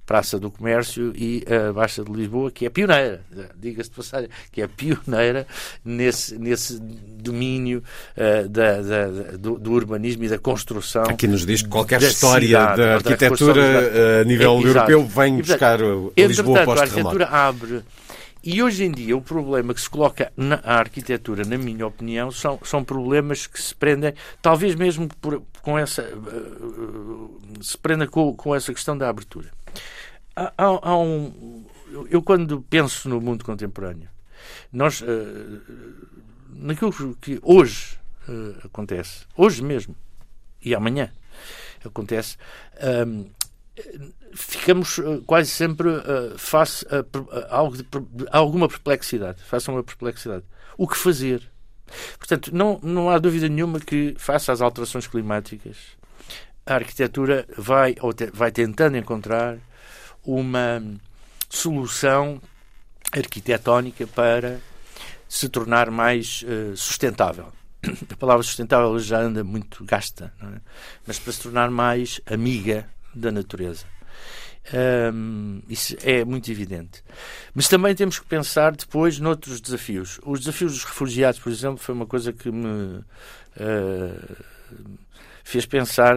Praça do Comércio e a Baixa de Lisboa, que é pioneira, diga-se de passagem, que é pioneira nesse, nesse domínio uh, da, da, do, do, urbanismo e da construção. Aqui nos diz que qualquer história cidade, da arquitetura da a nível é, europeu vem e, buscar portanto, Lisboa pós a arquitetura abre e hoje em dia o problema que se coloca na arquitetura, na minha opinião, são, são problemas que se prendem, talvez mesmo por, com essa uh, se prenda com, com essa questão da abertura. Há, há, um, eu quando penso no mundo contemporâneo, nós uh, naquilo que hoje acontece, hoje mesmo e amanhã acontece, ficamos uh, quase sempre uh, face a, a, algo a, alguma perplexidade, face a uma perplexidade. O que fazer? Portanto, não, não há dúvida nenhuma que, face às alterações climáticas, a arquitetura vai, ou te, vai tentando encontrar uma solução arquitetónica para se tornar mais uh, sustentável. A palavra sustentável já anda muito gasta, é? mas para se tornar mais amiga da natureza. Um, isso é muito evidente. Mas também temos que pensar depois noutros desafios. Os desafios dos refugiados, por exemplo, foi uma coisa que me uh, fez pensar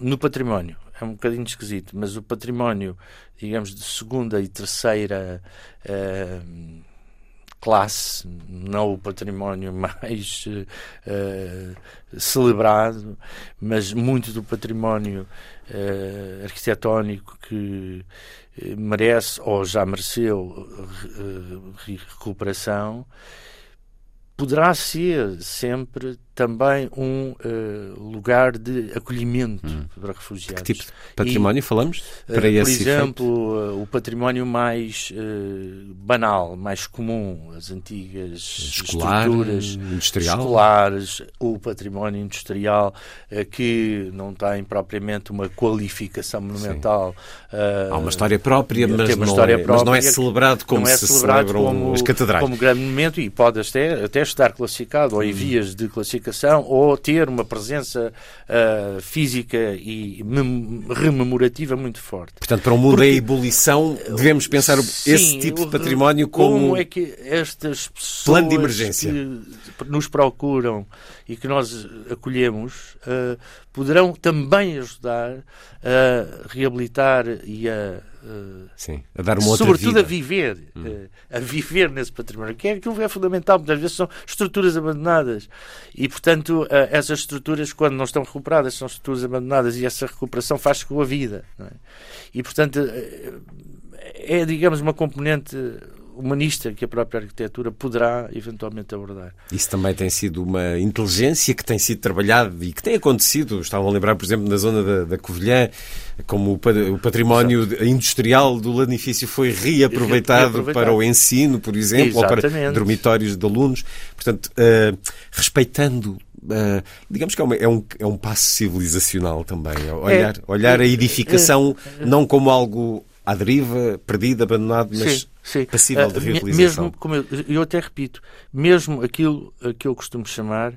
no património. É um bocadinho esquisito, mas o património, digamos, de segunda e terceira uh, classe, não o património mais uh, celebrado, mas muito do património uh, arquitetónico que uh, merece ou já mereceu recuperação, poderá ser sempre também um uh, lugar de acolhimento hum. para refugiados. Que tipo de património e, falamos? Eh, para uh, por exemplo, uh, o património mais banal, mais comum, as antigas Escolar, estruturas industrial. escolares, o património industrial que não tem propriamente uma qualificação monumental. Há uma história própria, mas, uma não, história é, própria mas não é celebrado como é se celebram as catedrais. Como grande momento e pode até, até estar classificado ou em hum. vias de classificação ou ter uma presença uh, física e rememorativa muito forte. Portanto, para o mundo Porque, da ebulição, devemos pensar sim, esse tipo de património como, como é que estas pessoas plano de emergência. que nos procuram e que nós acolhemos uh, poderão também ajudar a reabilitar e a Sim, a dar uma outra sobretudo vida. a viver, hum. a viver nesse património, que é aquilo que é fundamental, muitas vezes são estruturas abandonadas e, portanto, essas estruturas, quando não estão recuperadas, são estruturas abandonadas e essa recuperação faz com a vida. É? E, portanto, é, digamos, uma componente humanista que a própria arquitetura poderá eventualmente abordar. Isso também tem sido uma inteligência que tem sido trabalhada e que tem acontecido. Estavam a lembrar, por exemplo, na zona da, da Covilhã, como o património Exato. industrial do edifício foi reaproveitado, reaproveitado, para o ensino, por exemplo, Exatamente. ou para dormitórios de alunos. Portanto, uh, respeitando Uh, digamos que é, uma, é, um, é um passo civilizacional também. Olhar, é, olhar a edificação é, não como algo à deriva, perdido, abandonado, mas sim, sim. passível de ah, reutilização. Mesmo, como eu, eu até repito, mesmo aquilo que eu costumo chamar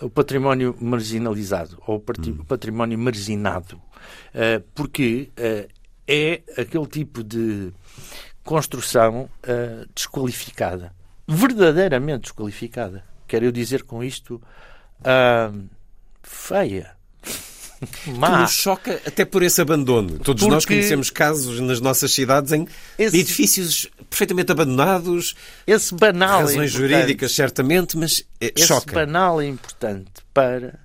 o património marginalizado ou o hum. património marginado, uh, porque uh, é aquele tipo de construção desqualificada, verdadeiramente desqualificada. Quero eu dizer com isto feia. Má. Que nos choca até por esse abandono. Todos nós Porque- conhecemos casos nas nossas cidades em Esse- edifícios perfeitamente abandonados, Esse banal é razões jurídicas certamente, mas é, Esse choca. banal é importante para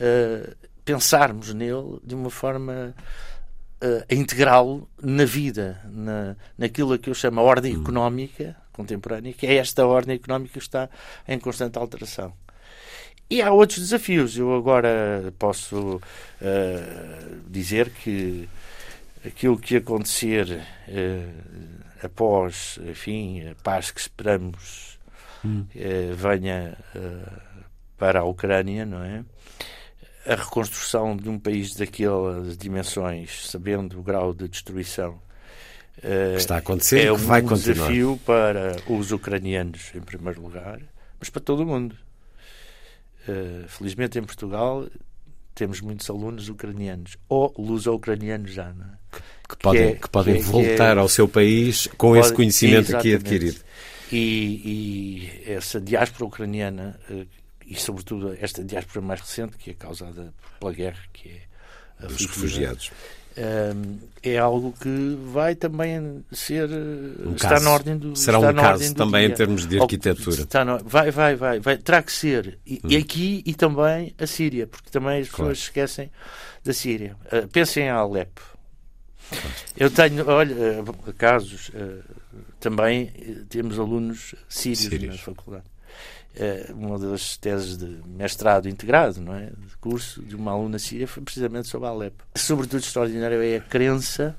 eh, pensarmos nele de uma forma eh, a integrá-lo na vida, na, naquilo a que eu chamo a ordem Hum. económica contemporânea, que é esta ordem económica que está em constante alteração. E há outros desafios. Eu agora posso eh, dizer que aquilo que acontecer eh, após, enfim, a paz que esperamos eh, venha eh, para a Ucrânia, não é? A reconstrução de um país daquelas dimensões, sabendo o grau de destruição, Que está a acontecer é que vai um continuar. desafio para os ucranianos, em primeiro lugar, mas para todo o mundo. Eh, felizmente em Portugal temos muitos alunos ucranianos, ou luso-ucranianos já, não é? Que podem, é- que podem que é- que voltar é- ao seu país com Pode- esse conhecimento aqui adquirido. E, e essa diáspora ucraniana, eh, e sobretudo esta diáspora mais recente, que é causada pela guerra, que é a Dos refugiados. É algo que vai também ser eh, Um está caso. na ordem do Será um caso também em dia. termos de arquitetura. está vai vai vai vai terá que ser e, e aqui e também a Síria porque também as Claro. pessoas esquecem da Síria Eh, pensem em Alepo eu tenho olha eh, casos eh, também eh, temos alunos sírios, Sírios. na faculdade Eh, uma das teses de mestrado integrado, não é? De curso de uma aluna síria foi precisamente sobre Alepo. Sobretudo extraordinário é a crença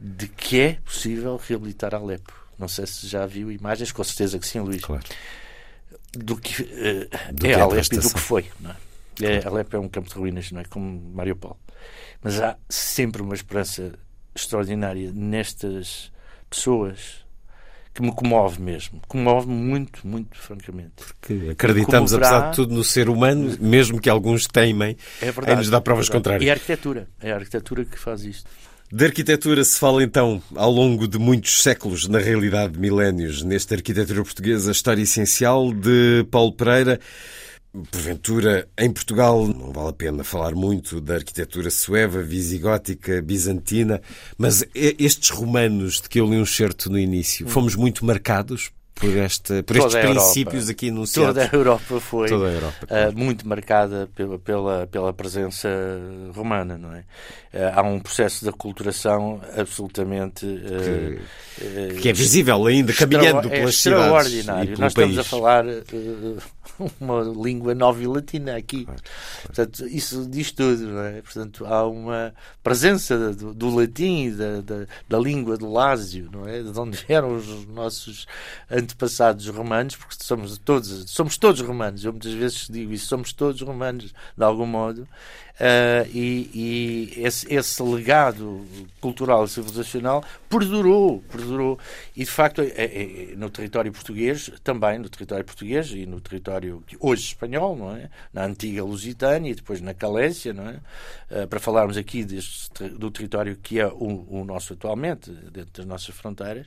de que é possível reabilitar Alepo. Não sei se já viu imagens, com certeza que sim, Luís. Claro. Do que eh, Do é que é a Alepo e do que foi. Não é? É, Alepo é um campo de ruínas, não é? Como Mariupol. Mas há sempre uma esperança extraordinária nestas pessoas que me comove mesmo. Comove-me muito, muito, francamente. Que acreditamos, Como verá- apesar de tudo, no ser humano, mesmo que alguns teimem É verdade. em nos dar provas é contrárias. E a arquitetura. É a arquitetura que faz isto. De arquitetura se fala então ao longo de muitos séculos, na realidade de milénios, nesta arquitetura portuguesa, a história essencial de Paulo Pereira. Porventura, em Portugal, não vale a pena falar muito da arquitetura sueva, visigótica, bizantina, mas estes romanos de que eu li um certo no início, fomos muito marcados por, esta, por estes Europa. princípios aqui enunciados. Toda a Europa foi a Europa, ah, claro. muito marcada pela, pela, pela presença romana, não é? Ah, há um processo de aculturação absolutamente ah, ah, que é visível ainda, caminhando é pelas cidades e pelo Nós país. estamos a falar uma língua nova e latina aqui. Portanto, isso diz tudo, não é? Portanto, há uma presença do, do latim, da, da, da língua do Lásio, não é? De onde vieram os nossos antepassados romanos, porque somos todos, somos todos romanos. Eu muitas vezes digo isso, somos todos romanos, de algum modo. Ah, e e esse, esse legado cultural e civilizacional perdurou, perdurou. E de facto, é- é- é no território português, também no território português e no território hoje espanhol, não é? Na antiga Lusitânia e depois na Calécia, não é? Ah, para falarmos aqui deste, do território que é o, o nosso atualmente, dentro das nossas fronteiras,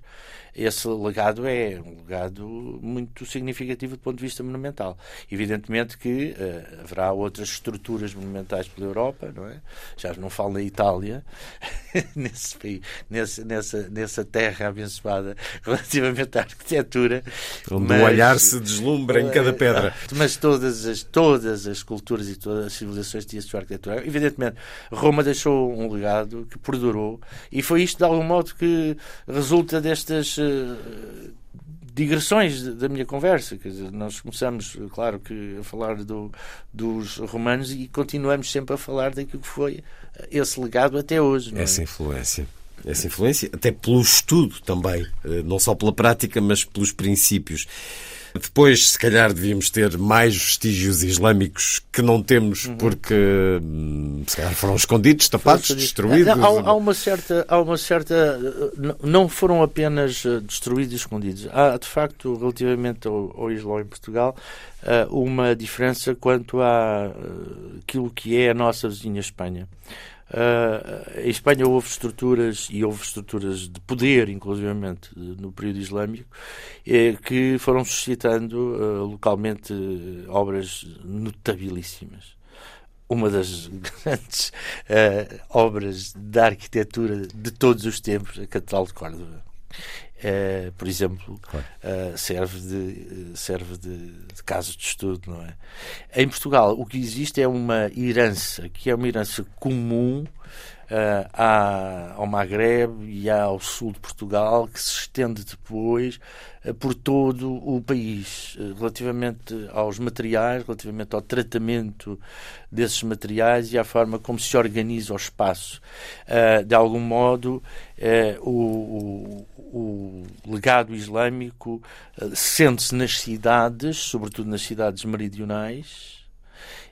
esse legado é um legado muito significativo do ponto de vista monumental. Evidentemente que eh, haverá outras estruturas monumentais pela Europa, não é? Já não falo na Itália, nesse país, nesse, nessa, nessa terra abençoada relativamente à arquitetura. Onde mas- o olhar se deslumbra em cada pedra. mas todas as, todas as culturas e todas as civilizações tinham a sua arquitetura. Evidentemente, Roma deixou um legado que perdurou e foi isto, de algum modo, que resulta destas eh, digressões da minha conversa. Quer dizer, nós começamos, claro, que a falar do, dos romanos e continuamos sempre a falar daquilo que foi esse legado até hoje. é? Essa influência. Essa influência, até pelo estudo também, eh, não só pela prática, mas pelos princípios. Depois, se calhar, devíamos ter mais vestígios islâmicos que não temos porque, hum, se calhar, foram escondidos, tapados, destruídos. Há, há uma certa, há uma certa, eh, não foram apenas eh, destruídos e escondidos. Há, de facto, relativamente ao, ao Islão em Portugal, eh, uma diferença quanto à aquilo que é a nossa vizinha Espanha. Uh, em Espanha houve estruturas e houve estruturas de poder, inclusivamente no período islâmico, eh, que foram suscitando uh, localmente obras notabilíssimas. uma das grandes uh, obras da arquitetura de todos os tempos, a Catedral de Córdoba. Uh, por exemplo, claro. uh, serve, de, serve de, de, caso de estudo, não é? Em Portugal, o que existe é uma herança, que é uma herança comum uh, à, ao Maghreb e ao sul de Portugal, que se estende depois uh, por todo o país, relativamente aos materiais, relativamente ao tratamento desses materiais e à forma como se organiza o espaço. de algum modo, o, o, o, legado islâmico sente-se nas cidades, sobretudo nas cidades meridionais,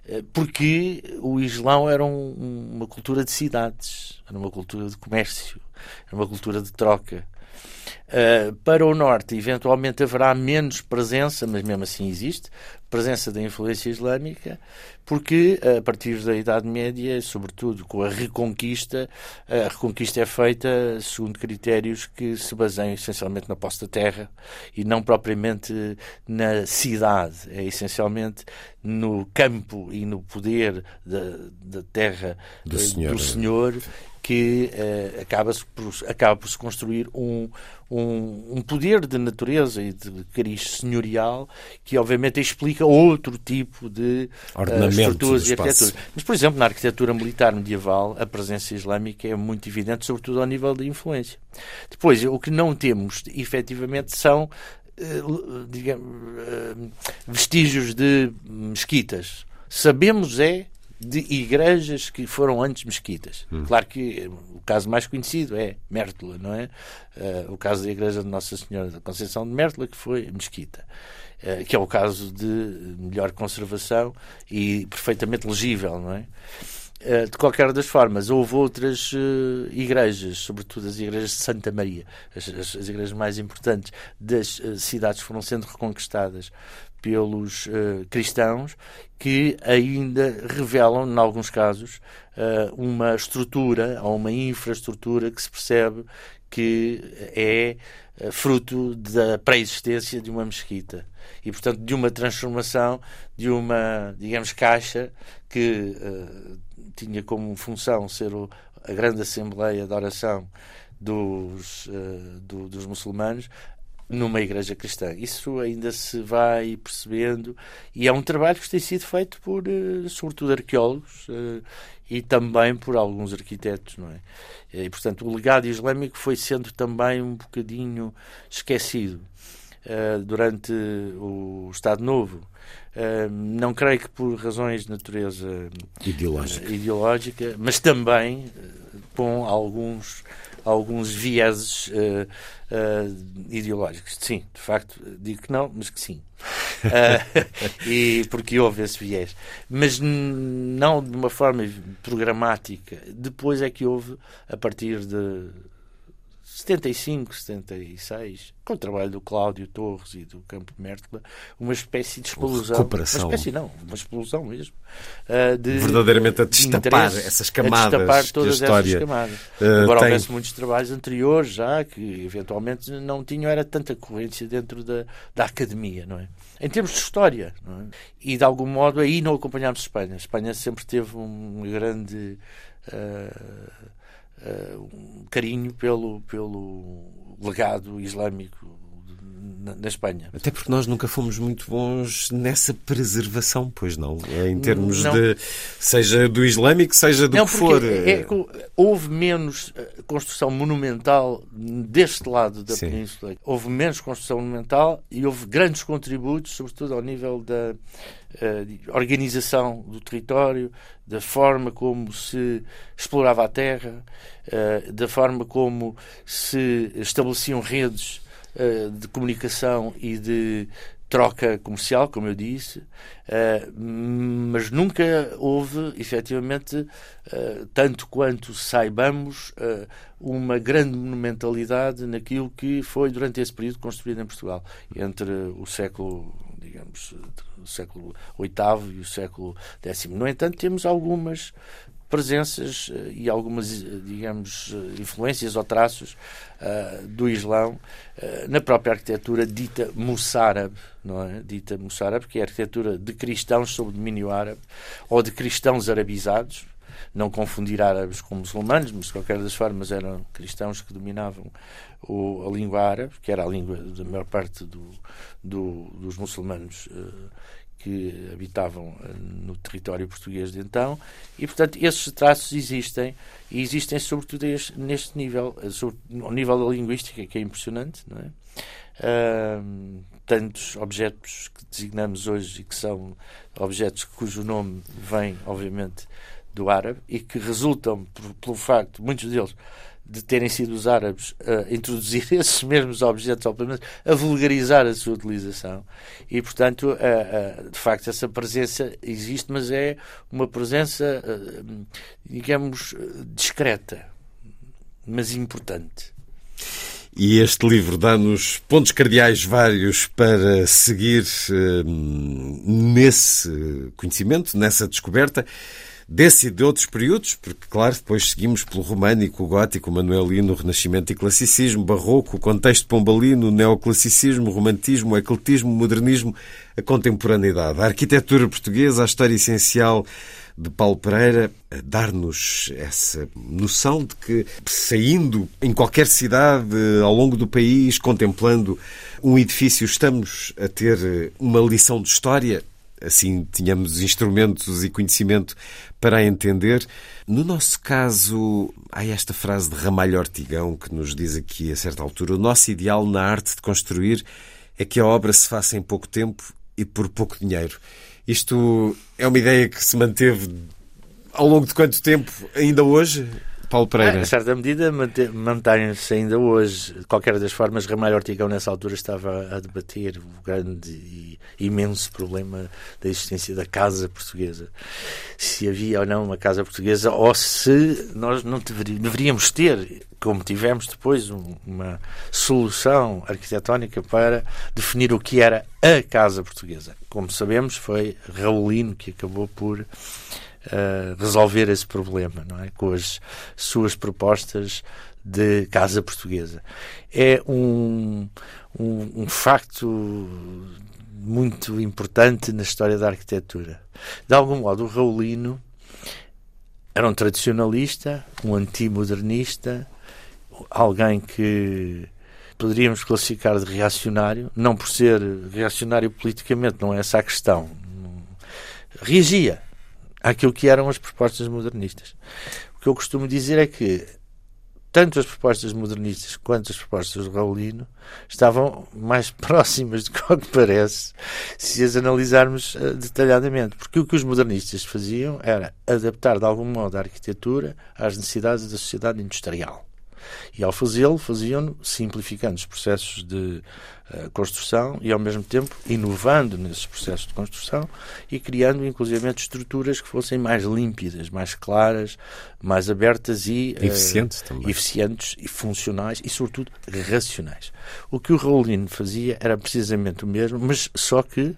eh, porque o Islão era um, uma cultura de cidades, era uma cultura de comércio, era uma cultura de troca. Uh, para o norte, eventualmente haverá menos presença, mas mesmo assim existe, presença da influência islâmica, porque a partir da Idade Média, sobretudo com a Reconquista, a Reconquista é feita segundo critérios que se baseiam essencialmente na posse da terra e não propriamente na cidade. É essencialmente no campo e no poder da, da terra do Senhor, do senhor que uh, acaba, por, acaba por se construir um, um, um, poder de natureza e de cariz senhorial que obviamente explica outro tipo de uh, estruturas e arquiteturas. Mas, por exemplo, na arquitetura militar medieval, a presença islâmica é muito evidente, sobretudo ao nível de influência. Depois, o que não temos, efetivamente, são uh, digamos, vestígios de mesquitas. Sabemos é de igrejas que foram antes mesquitas. Hum. Claro que o caso mais conhecido é Mértola, não é? Uh, o caso da igreja de Nossa Senhora da Conceição de Mértola, que foi mesquita. Uh, que é o caso de melhor conservação e perfeitamente legível, não é? Uh, de qualquer das formas, houve outras igrejas, sobretudo as igrejas de Santa Maria, as, as, as igrejas mais importantes das cidades foram sendo reconquistadas pelos uh, cristãos que ainda revelam, em alguns casos, uh, uma estrutura ou uma infraestrutura que se percebe que é uh, fruto da pré-existência de uma mesquita. E, portanto, de uma transformação de uma, digamos, caixa que tinha como função ser o, a grande assembleia de oração dos, do, dos muçulmanos numa igreja cristã. Isso ainda se vai percebendo e é um trabalho que tem sido feito por, eh, sobretudo, arqueólogos eh, e também por alguns arquitetos, não é? E, portanto, o legado islâmico foi sendo também um bocadinho esquecido eh, durante o Estado Novo. não creio que por razões de natureza ideológica, ideológica mas também com alguns alguns vieses uh, uh, ideológicos. Sim, de facto, digo que não, mas que sim. Uh, e porque houve esse viés. Mas não de uma forma programática. Depois é que houve, a partir de 75, 76, com o trabalho do Cláudio Torres e do Campo Mértola, uma espécie de explosão. Uma espécie não, uma explosão mesmo. Uh, de, Verdadeiramente a destapar de essas camadas. A destapar todas essas camadas. Uh, Embora tem... houvesse muitos trabalhos anteriores já, que eventualmente não tinham era tanta corrência dentro da, da academia, não é? Em termos de história, é? E de algum modo aí não acompanhámos Espanha. A Espanha sempre teve um grande. Uh, um carinho pelo, pelo legado islâmico na, na, Espanha. Até porque nós nunca fomos muito bons nessa preservação, pois não? Em termos não. de. seja do islâmico, seja do não, que for. É, é, houve menos eh, construção monumental deste lado da Sim. península. Houve menos construção monumental e houve grandes contributos, sobretudo ao nível da organização do território, da forma como se explorava a terra, da forma como se estabeleciam redes de comunicação e de troca comercial, como eu disse, mas nunca houve, efetivamente, tanto quanto saibamos, uma grande monumentalidade naquilo que foi, durante esse período, construído em Portugal, entre o século, digamos, o século VIII e o século X. No entanto, temos algumas presenças uh, e algumas, digamos, influências ou traços do Islão na própria arquitetura dita moçárabe, não é? Dita moçárabe, que é a arquitetura de cristãos sob domínio árabe ou de cristãos arabizados, não confundir árabes com muçulmanos, mas de qualquer das formas eram cristãos que dominavam o, a língua árabe, que era a língua da maior parte do, do, dos muçulmanos uh, que habitavam uh, no território português de então, e portanto esses traços existem, e existem sobretudo este, neste nível, uh, sobre, ao nível da linguística, que é impressionante, não é? tantos objetos que designamos hoje e que são objetos cujo nome vem, obviamente, do árabe e que resultam, pelo facto, muitos deles, de terem sido os árabes a introduzir esses mesmos objetos, ou pelo menos a vulgarizar a sua utilização. E, portanto, de facto, essa presença existe, mas é uma presença, digamos, discreta, mas importante. E este livro dá-nos pontos cardeais vários para seguir nesse conhecimento, nessa descoberta desse e de outros períodos, porque, claro, depois seguimos pelo românico, gótico, manuelino, renascimento e classicismo, barroco, contexto pombalino, neoclassicismo, romantismo, ecletismo, modernismo, a contemporaneidade, a arquitetura portuguesa, a história essencial de Paulo Pereira, a dar-nos essa noção de que, saindo em qualquer cidade ao longo do país, contemplando um edifício, estamos a ter uma lição de história. Assim tínhamos instrumentos e conhecimento para entender. No nosso caso, há esta frase de Ramalho Ortigão que nos diz aqui a certa altura: o nosso ideal na arte de construir é que a obra se faça em pouco tempo e por pouco dinheiro. Isto é uma ideia que se manteve ao longo de quanto tempo ainda hoje? Paulo Pereira. A certa medida mantém-se ainda hoje. De qualquer das formas, Ramalho Ortigão nessa altura estava a debater o grande e imenso problema da existência da casa portuguesa. Se havia ou não uma casa portuguesa ou se nós não deveríamos ter, como tivemos depois, uma solução arquitetónica para definir o que era a casa portuguesa. Como sabemos, foi Raulino que acabou por resolver esse problema, não é? Com as suas propostas de casa portuguesa. É um, um, um facto muito importante na história da arquitetura. De algum modo, o Raulino era um tradicionalista, um antimodernista, alguém que poderíamos classificar de reacionário, não por ser reacionário politicamente, não é essa a questão. Reagia àquilo que eram as propostas modernistas. O que eu costumo dizer é que tanto as propostas modernistas quanto as propostas do Raulino estavam mais próximas do que parece se as analisarmos uh, detalhadamente. Porque o que os modernistas faziam era adaptar de algum modo a arquitetura às necessidades da sociedade industrial. E ao fazê-lo, faziam-no simplificando os processos de uh, construção e, ao mesmo tempo, inovando nesses processos de construção e criando, inclusive, estruturas que fossem mais límpidas, mais claras, mais abertas e uh, eficientes, também. eficientes e funcionais e, sobretudo, racionais. O que o Raulino fazia era precisamente o mesmo, mas só que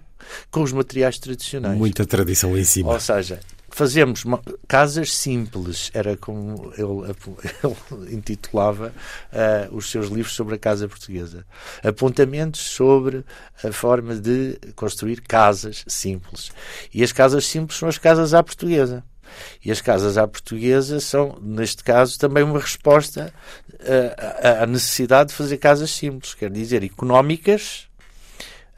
com os materiais tradicionais. Muita tradição em cima. Ou seja, fazemos casas simples, era como ele, ele intitulava uh, os seus livros sobre a casa portuguesa. Apontamentos sobre a forma de construir casas simples. E as casas simples são as casas à portuguesa. E as casas à portuguesa são, neste caso, também uma resposta uh, à necessidade de fazer casas simples, quer dizer, económicas,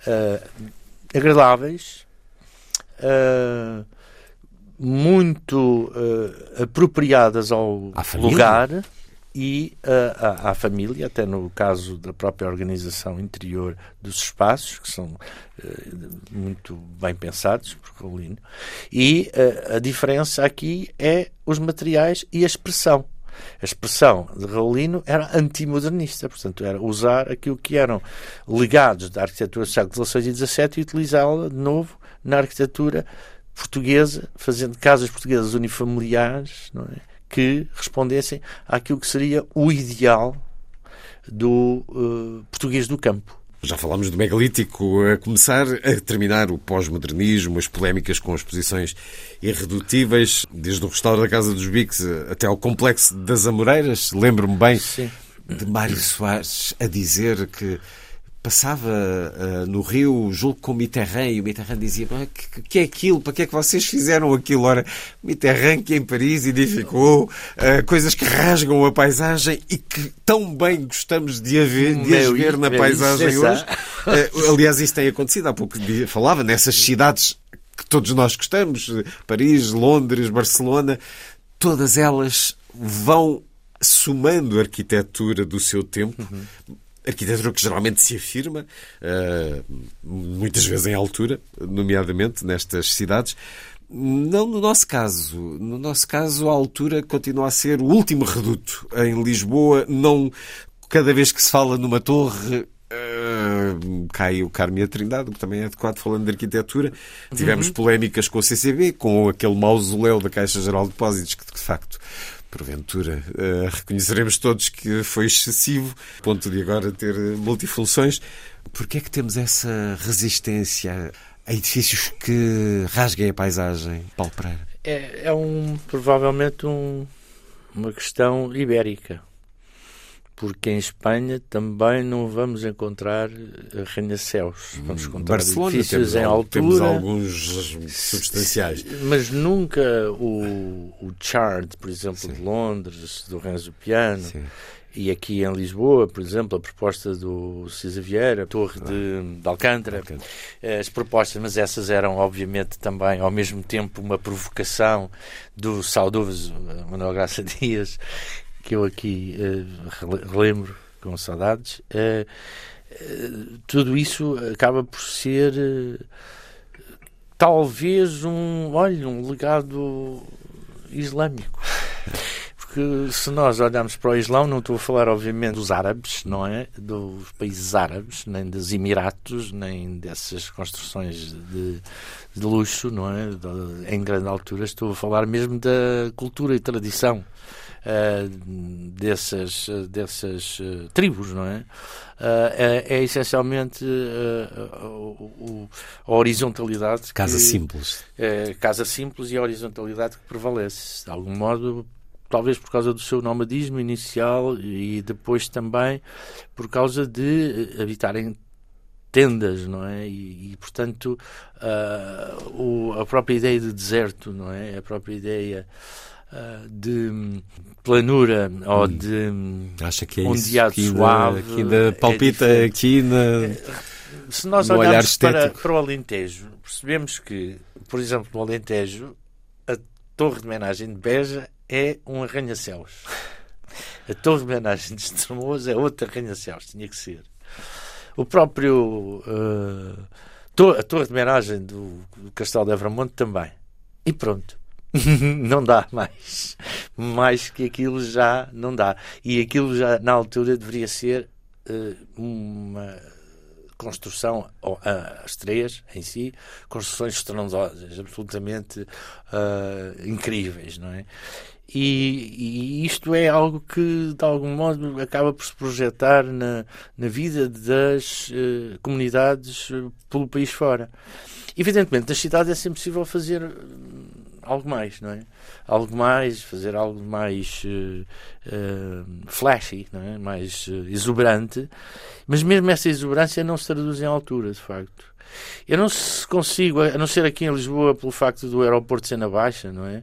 uh, agradáveis, uh, muito uh, apropriadas ao lugar e uh, à, à, família, até no caso da própria organização interior dos espaços, que são uh, muito bem pensados por Raulino. E a diferença aqui é os materiais e a expressão. A expressão de Raulino era antimodernista, portanto, era usar aquilo que eram legados da arquitetura do século XVI e XVII e utilizá-la de novo na arquitetura portuguesa, fazendo casas portuguesas unifamiliares, é? que respondessem àquilo que seria o ideal do uh, português do campo. Já falámos do megalítico, a começar a terminar o pós-modernismo, as polémicas com as posições irredutíveis, desde o restauro da Casa dos Bics até ao complexo das Amoreiras. Lembro-me bem Sim. de Mário Soares a dizer que passava uh, no Rio, julgo com o Mitterrand, e o Mitterrand dizia: o que, que, é aquilo? Para que é que vocês fizeram aquilo? Ora, Mitterrand que em Paris edificou uh, coisas que rasgam a paisagem e que tão bem gostamos de, haver, de as ver na paisagem hoje. Uh, aliás, isso tem acontecido. Há pouco falava nessas cidades que todos nós gostamos, Paris, Londres, Barcelona, todas elas vão somando a arquitetura do seu tempo, uhum arquitetura que geralmente se afirma, uh, muitas vezes em altura, nomeadamente nestas cidades. Não no nosso caso. No nosso caso, a altura continua a ser o último reduto. Em Lisboa, não cada vez que se fala numa torre, Uh, cai o Carme a Trindade, o que também é adequado falando de arquitetura. Tivemos uhum. polémicas com o CCB, com aquele mausoléu da Caixa Geral de Depósitos, que de facto porventura, uh, reconheceremos todos que foi excessivo, ponto de agora ter multifunções. Porquê é que temos essa resistência a edifícios que rasguem a paisagem, Paulo Pereira? É, é um, provavelmente um, uma questão ibérica porque em Espanha também não vamos encontrar arranha-céus. Vamos encontrar Barcelona, edifícios em altura. Temos alguns substanciais. Mas nunca o, o Chard, por exemplo, Sim. de Londres, do Renzo Piano. Sim. E aqui em Lisboa, por exemplo, a proposta do Cisa Vieira, a Torre de, de Alcântara, Alcântara, as propostas, mas essas eram obviamente também ao mesmo tempo uma provocação do saudoso Manuel Graça Dias, que eu aqui uh, relembro com saudades, uh, tudo isso acaba por ser talvez um, olha, um legado islâmico. Porque se nós olharmos para o Islão, não estou a falar, obviamente, dos árabes, não é? Dos países árabes, nem dos Emiratos, nem dessas construções de, de luxo, não é? De, em grande altura, estou a falar mesmo da cultura e tradição uh, dessas, dessas uh, tribos, não é? Uh, é, é, essencialmente a horizontalidade. Casa que, simples. É, casa simples e a horizontalidade que prevalece. De algum modo, talvez por causa do seu nomadismo inicial e depois também por causa de habitarem tendas, não é? E, e portanto, uh, o, a própria ideia de deserto, não é? A própria ideia de planura ou hum. de Acha que é ondeado isso que suave. Ainda, que ainda é palpita é aqui na. É, se nós olharmos para, para o Alentejo, percebemos que, por exemplo, no Alentejo, a torre de homenagem de Beja é um arranha-céus. A torre de homenagem de Estremoz é outro arranha-céus, tinha que ser. O próprio. Uh, a torre de homenagem do, do Castelo de Evramonte também. E pronto. não dá mais. Mais que aquilo já não dá. E aquilo já na altura deveria ser uh, uma construção, ou, uh, as três em si, construções estrondosas, absolutamente uh, incríveis, não é? E, e, isto é algo que, de algum modo, acaba por se projetar na, na vida das uh, comunidades pelo país fora. Evidentemente, nas cidades é sempre possível fazer algo mais, não é? Algo mais, fazer algo mais uh, uh, flashy, não é? Mais uh, exuberante. Mas mesmo essa exuberância não se traduz em altura, de facto. Eu não consigo, a não ser aqui em Lisboa, pelo facto do aeroporto ser na Baixa, não é?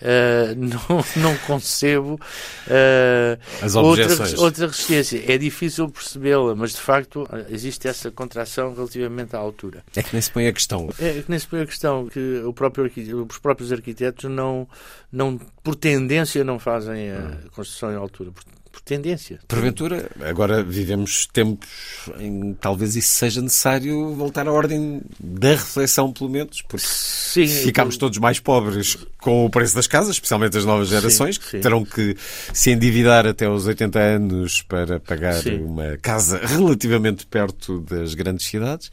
Uh, não, não concebo uh, outra, outra resistência. É difícil percebê-la, mas de facto existe essa contração relativamente à altura. É que nem se põe a questão. É que nem se põe a questão que o próprio, os próprios arquitetos não, não, por tendência, não fazem a hum. construção em altura por tendência. Porventura, agora vivemos tempos em talvez isso seja necessário voltar à ordem da reflexão, pelo menos, porque sim, ficámos todos mais pobres com o preço das casas, especialmente as novas gerações, sim, que sim. terão que se endividar até aos 80 anos para pagar uma casa relativamente perto das grandes cidades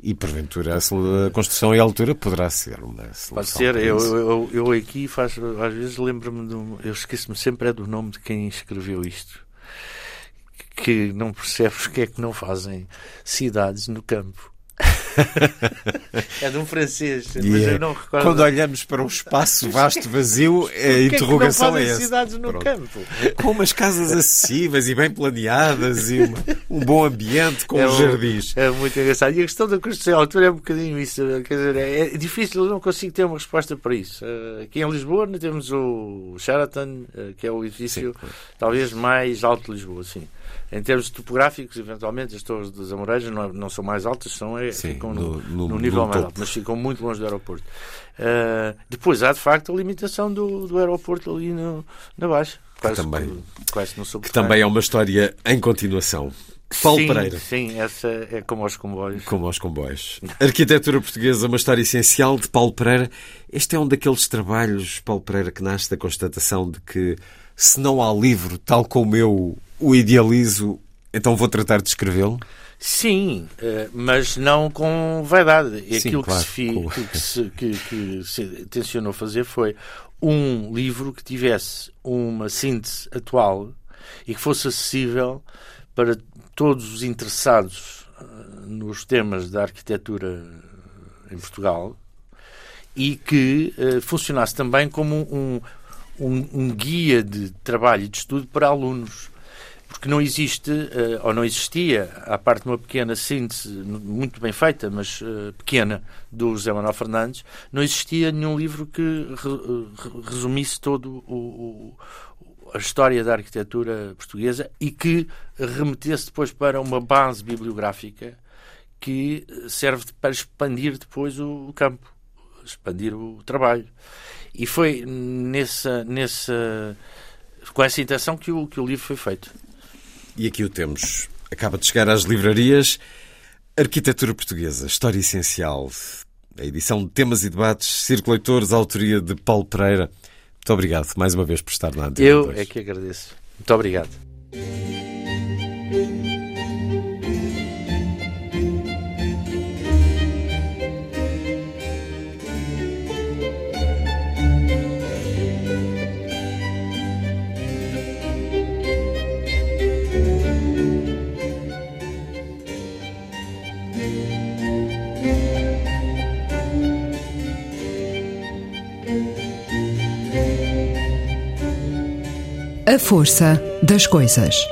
e porventura a construção e a altura poderá ser uma solução. Pode ser, eu, eu, eu, aqui faço, às vezes lembro-me, eu esqueço-me sempre é do nome de quem escreveu isto que não percebe porque é que não fazem cidades no campo. é de um francês, mas Yeah. eu não recordo. Quando olhamos para um espaço vasto, vazio, a Porquê é que interrogação é essa. cidades no Pronto. campo. Com umas casas acessíveis e bem planeadas e uma- um bom ambiente com É um- jardins. É muito engraçado. E a questão da construção à altura é um bocadinho isso. Quer dizer, é difícil, eu não consigo ter uma resposta para isso. Eh, Aqui em Lisboa nós temos o Sheraton, eh, que é o edifício talvez mais alto de Lisboa, sim. Em termos topográficos, eventualmente, as torres das Amoreiras não, não são mais altas, são, é, Sim, ficam no- no, no- nível no mais alto, mas ficam muito longe do aeroporto. Eh, depois há, de facto, a limitação do, do aeroporto ali no, na Baixa. Quase também- quase no sul Que também é uma história em continuação. Paulo sim, Pereira. Sim, essa é como aos comboios. Como aos comboios. Arquitetura Portuguesa, uma história essencial de Paulo Pereira. Este é um daqueles trabalhos, Paulo Pereira, que nasce da constatação de que se não há livro tal como eu o idealizo, então vou tratar de escrevê-lo. Sim, eh, mas não com vaidade. Sim, Aquilo claro, que, se, fi- com- que, se, que, que se tencionou fazer foi um livro que tivesse uma síntese atual e que fosse acessível para todos os interessados eh, nos temas da arquitetura em Portugal e que eh, funcionasse também como um, um, um guia de trabalho e de estudo para alunos porque não existe, eh, ou não existia, à parte de uma pequena síntese, muito bem feita, mas eh, pequena, do José Manuel Fernandes, não existia nenhum livro que re- re- resumisse todo o- a história da arquitetura portuguesa e que remetesse depois para uma base bibliográfica que serve para expandir depois o campo, expandir o trabalho. E foi nessa, nessa, com essa intenção que o, que o livro foi feito. E aqui o temos. Acaba de chegar às livrarias. Arquitetura Portuguesa, História Essencial. A edição de temas e debates, Círculo Leitores, autoria de Paulo Pereira. Muito obrigado mais uma vez por estar na Antena Eu 2. é que agradeço. Muito obrigado. A força das coisas.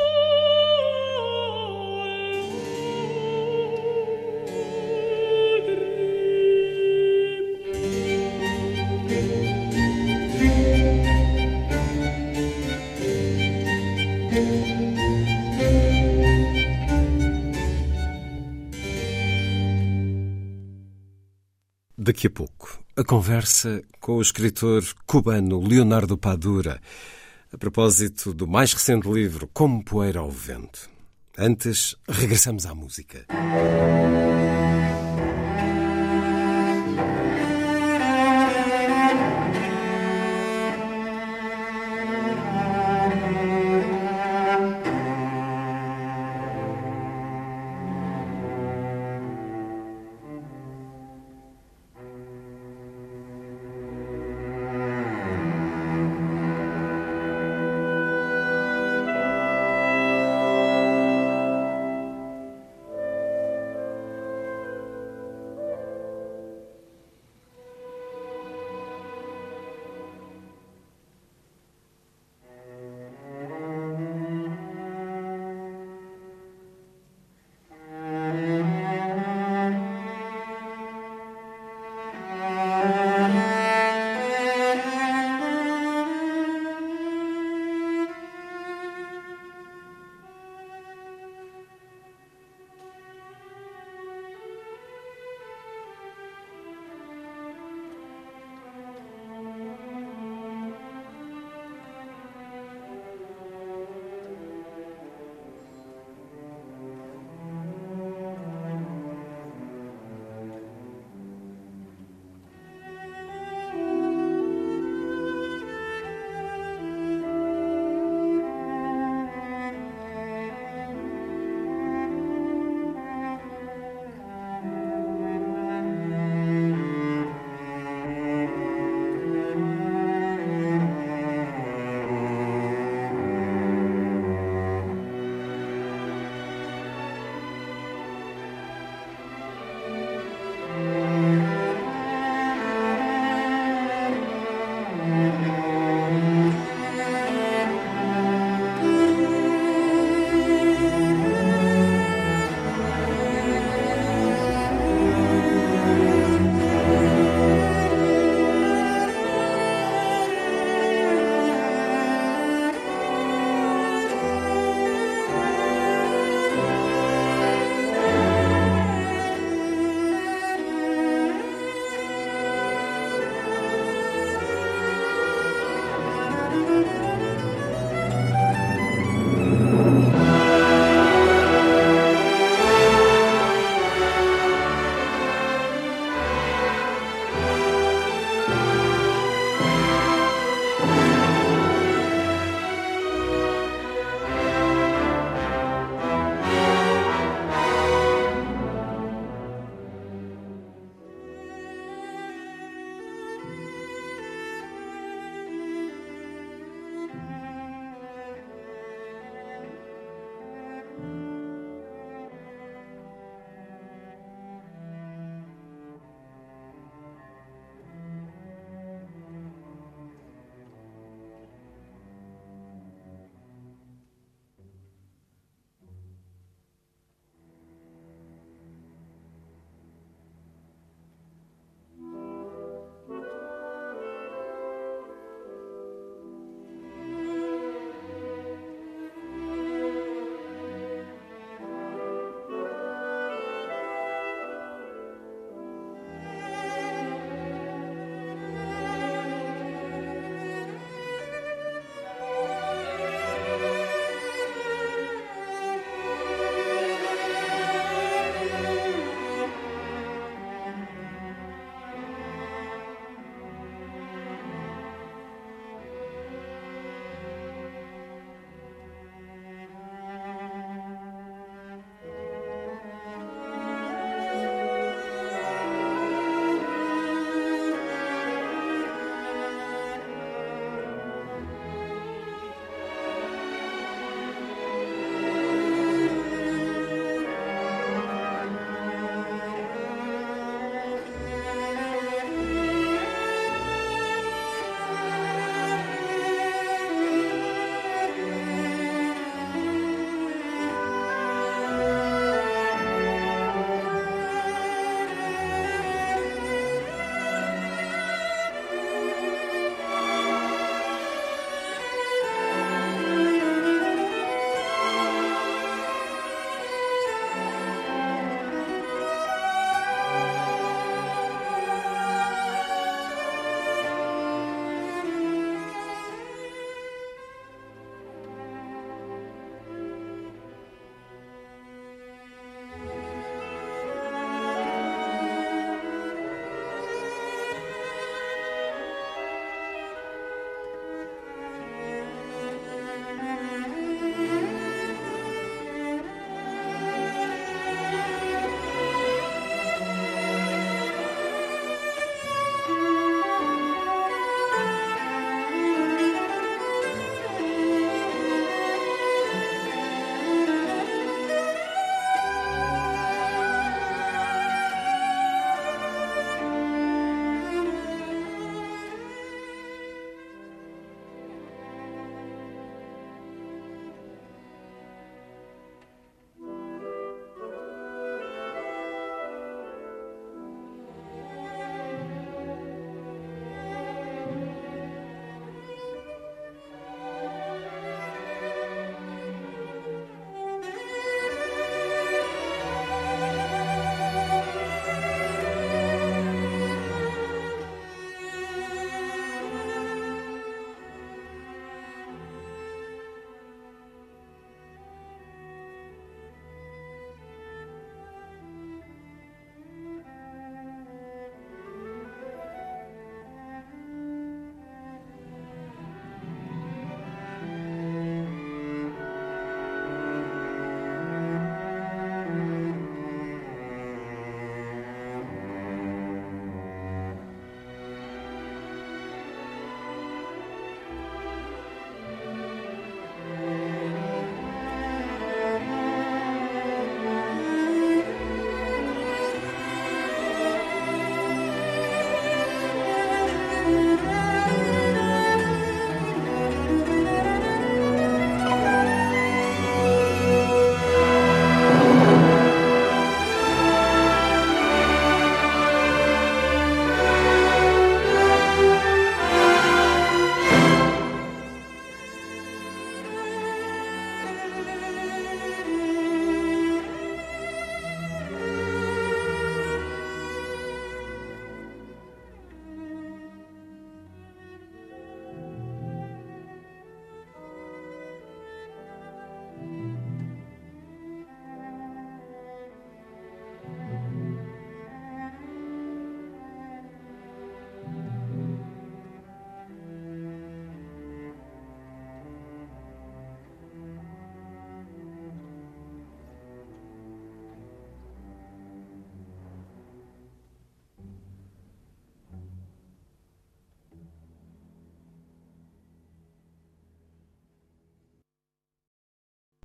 Daqui a pouco, a conversa com o escritor cubano Leonardo Padura, a propósito do mais recente livro Como Poeira ao Vento. Antes, regressamos à música.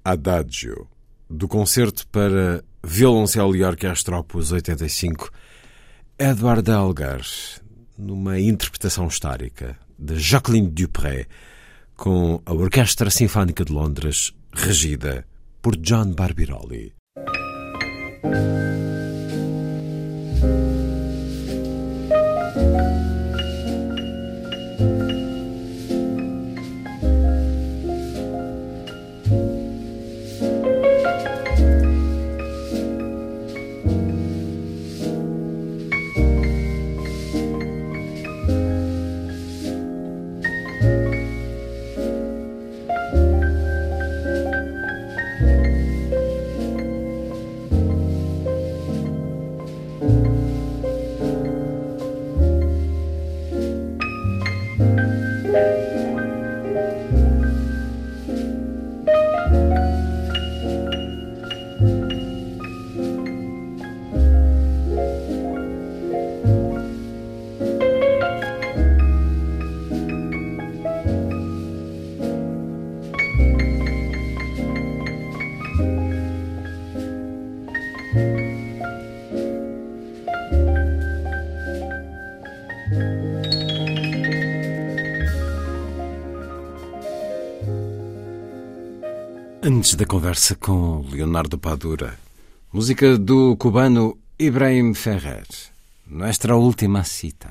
Adagio, do concerto para violoncelo e orquestra Opus 85, Edward Elgar, numa interpretação histórica de Jacqueline Dupré, com a Orquestra Sinfónica de Londres, regida por John Barbirolli. Antes da conversa com Leonardo Padura, música do cubano Ibrahim Ferrer, Nuestra Última Cita.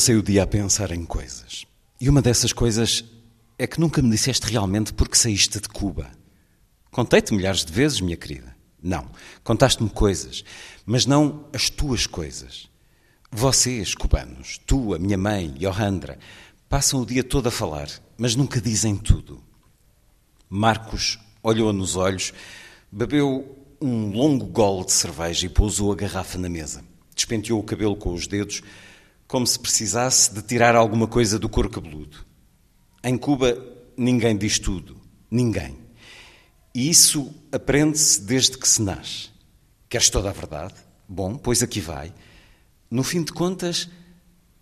Passei o dia a pensar em coisas. E uma dessas coisas é que nunca me disseste realmente porque saíste de Cuba. Contei-te milhares de vezes, minha querida. Não. Contaste-me coisas, mas não as tuas coisas. Vocês, cubanos, tu, a minha mãe, Johandra, passam o dia todo a falar, mas nunca dizem tudo. Marcos olhou nos olhos, bebeu um longo gole de cerveja e pousou a garrafa na mesa. Despenteou o cabelo com os dedos, como se precisasse de tirar alguma coisa do couro cabeludo. Em Cuba, ninguém diz tudo. Ninguém. E isso aprende-se desde que se nasce. Queres toda a verdade? Bom, pois aqui vai. No fim de contas,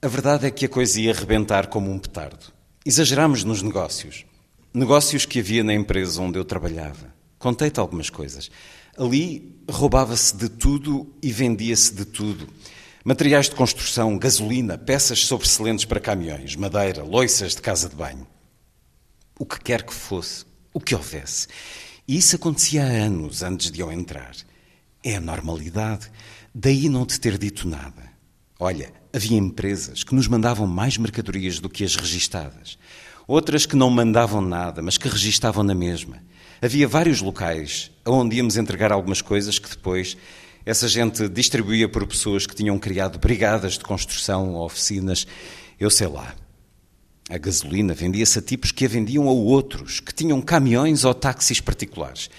a verdade é que a coisa ia arrebentar como um petardo. Exagerámos nos negócios. Negócios que havia na empresa onde eu trabalhava. Contei-te algumas coisas. Ali roubava-se de tudo e vendia-se de tudo. Materiais de construção, gasolina, peças sobressalentes para caminhões, madeira, loiças de casa de banho. O que quer que fosse, o que houvesse. E isso acontecia há anos antes de eu entrar. É a normalidade. Daí não te ter dito nada. Olha, havia empresas que nos mandavam mais mercadorias do que as registadas. Outras que não mandavam nada, mas que registavam na mesma. Havia vários locais onde íamos entregar algumas coisas que depois essa gente distribuía por pessoas que tinham criado brigadas de construção, oficinas, eu sei lá. A gasolina vendia-se a tipos que a vendiam a outros, que tinham caminhões ou táxis particulares.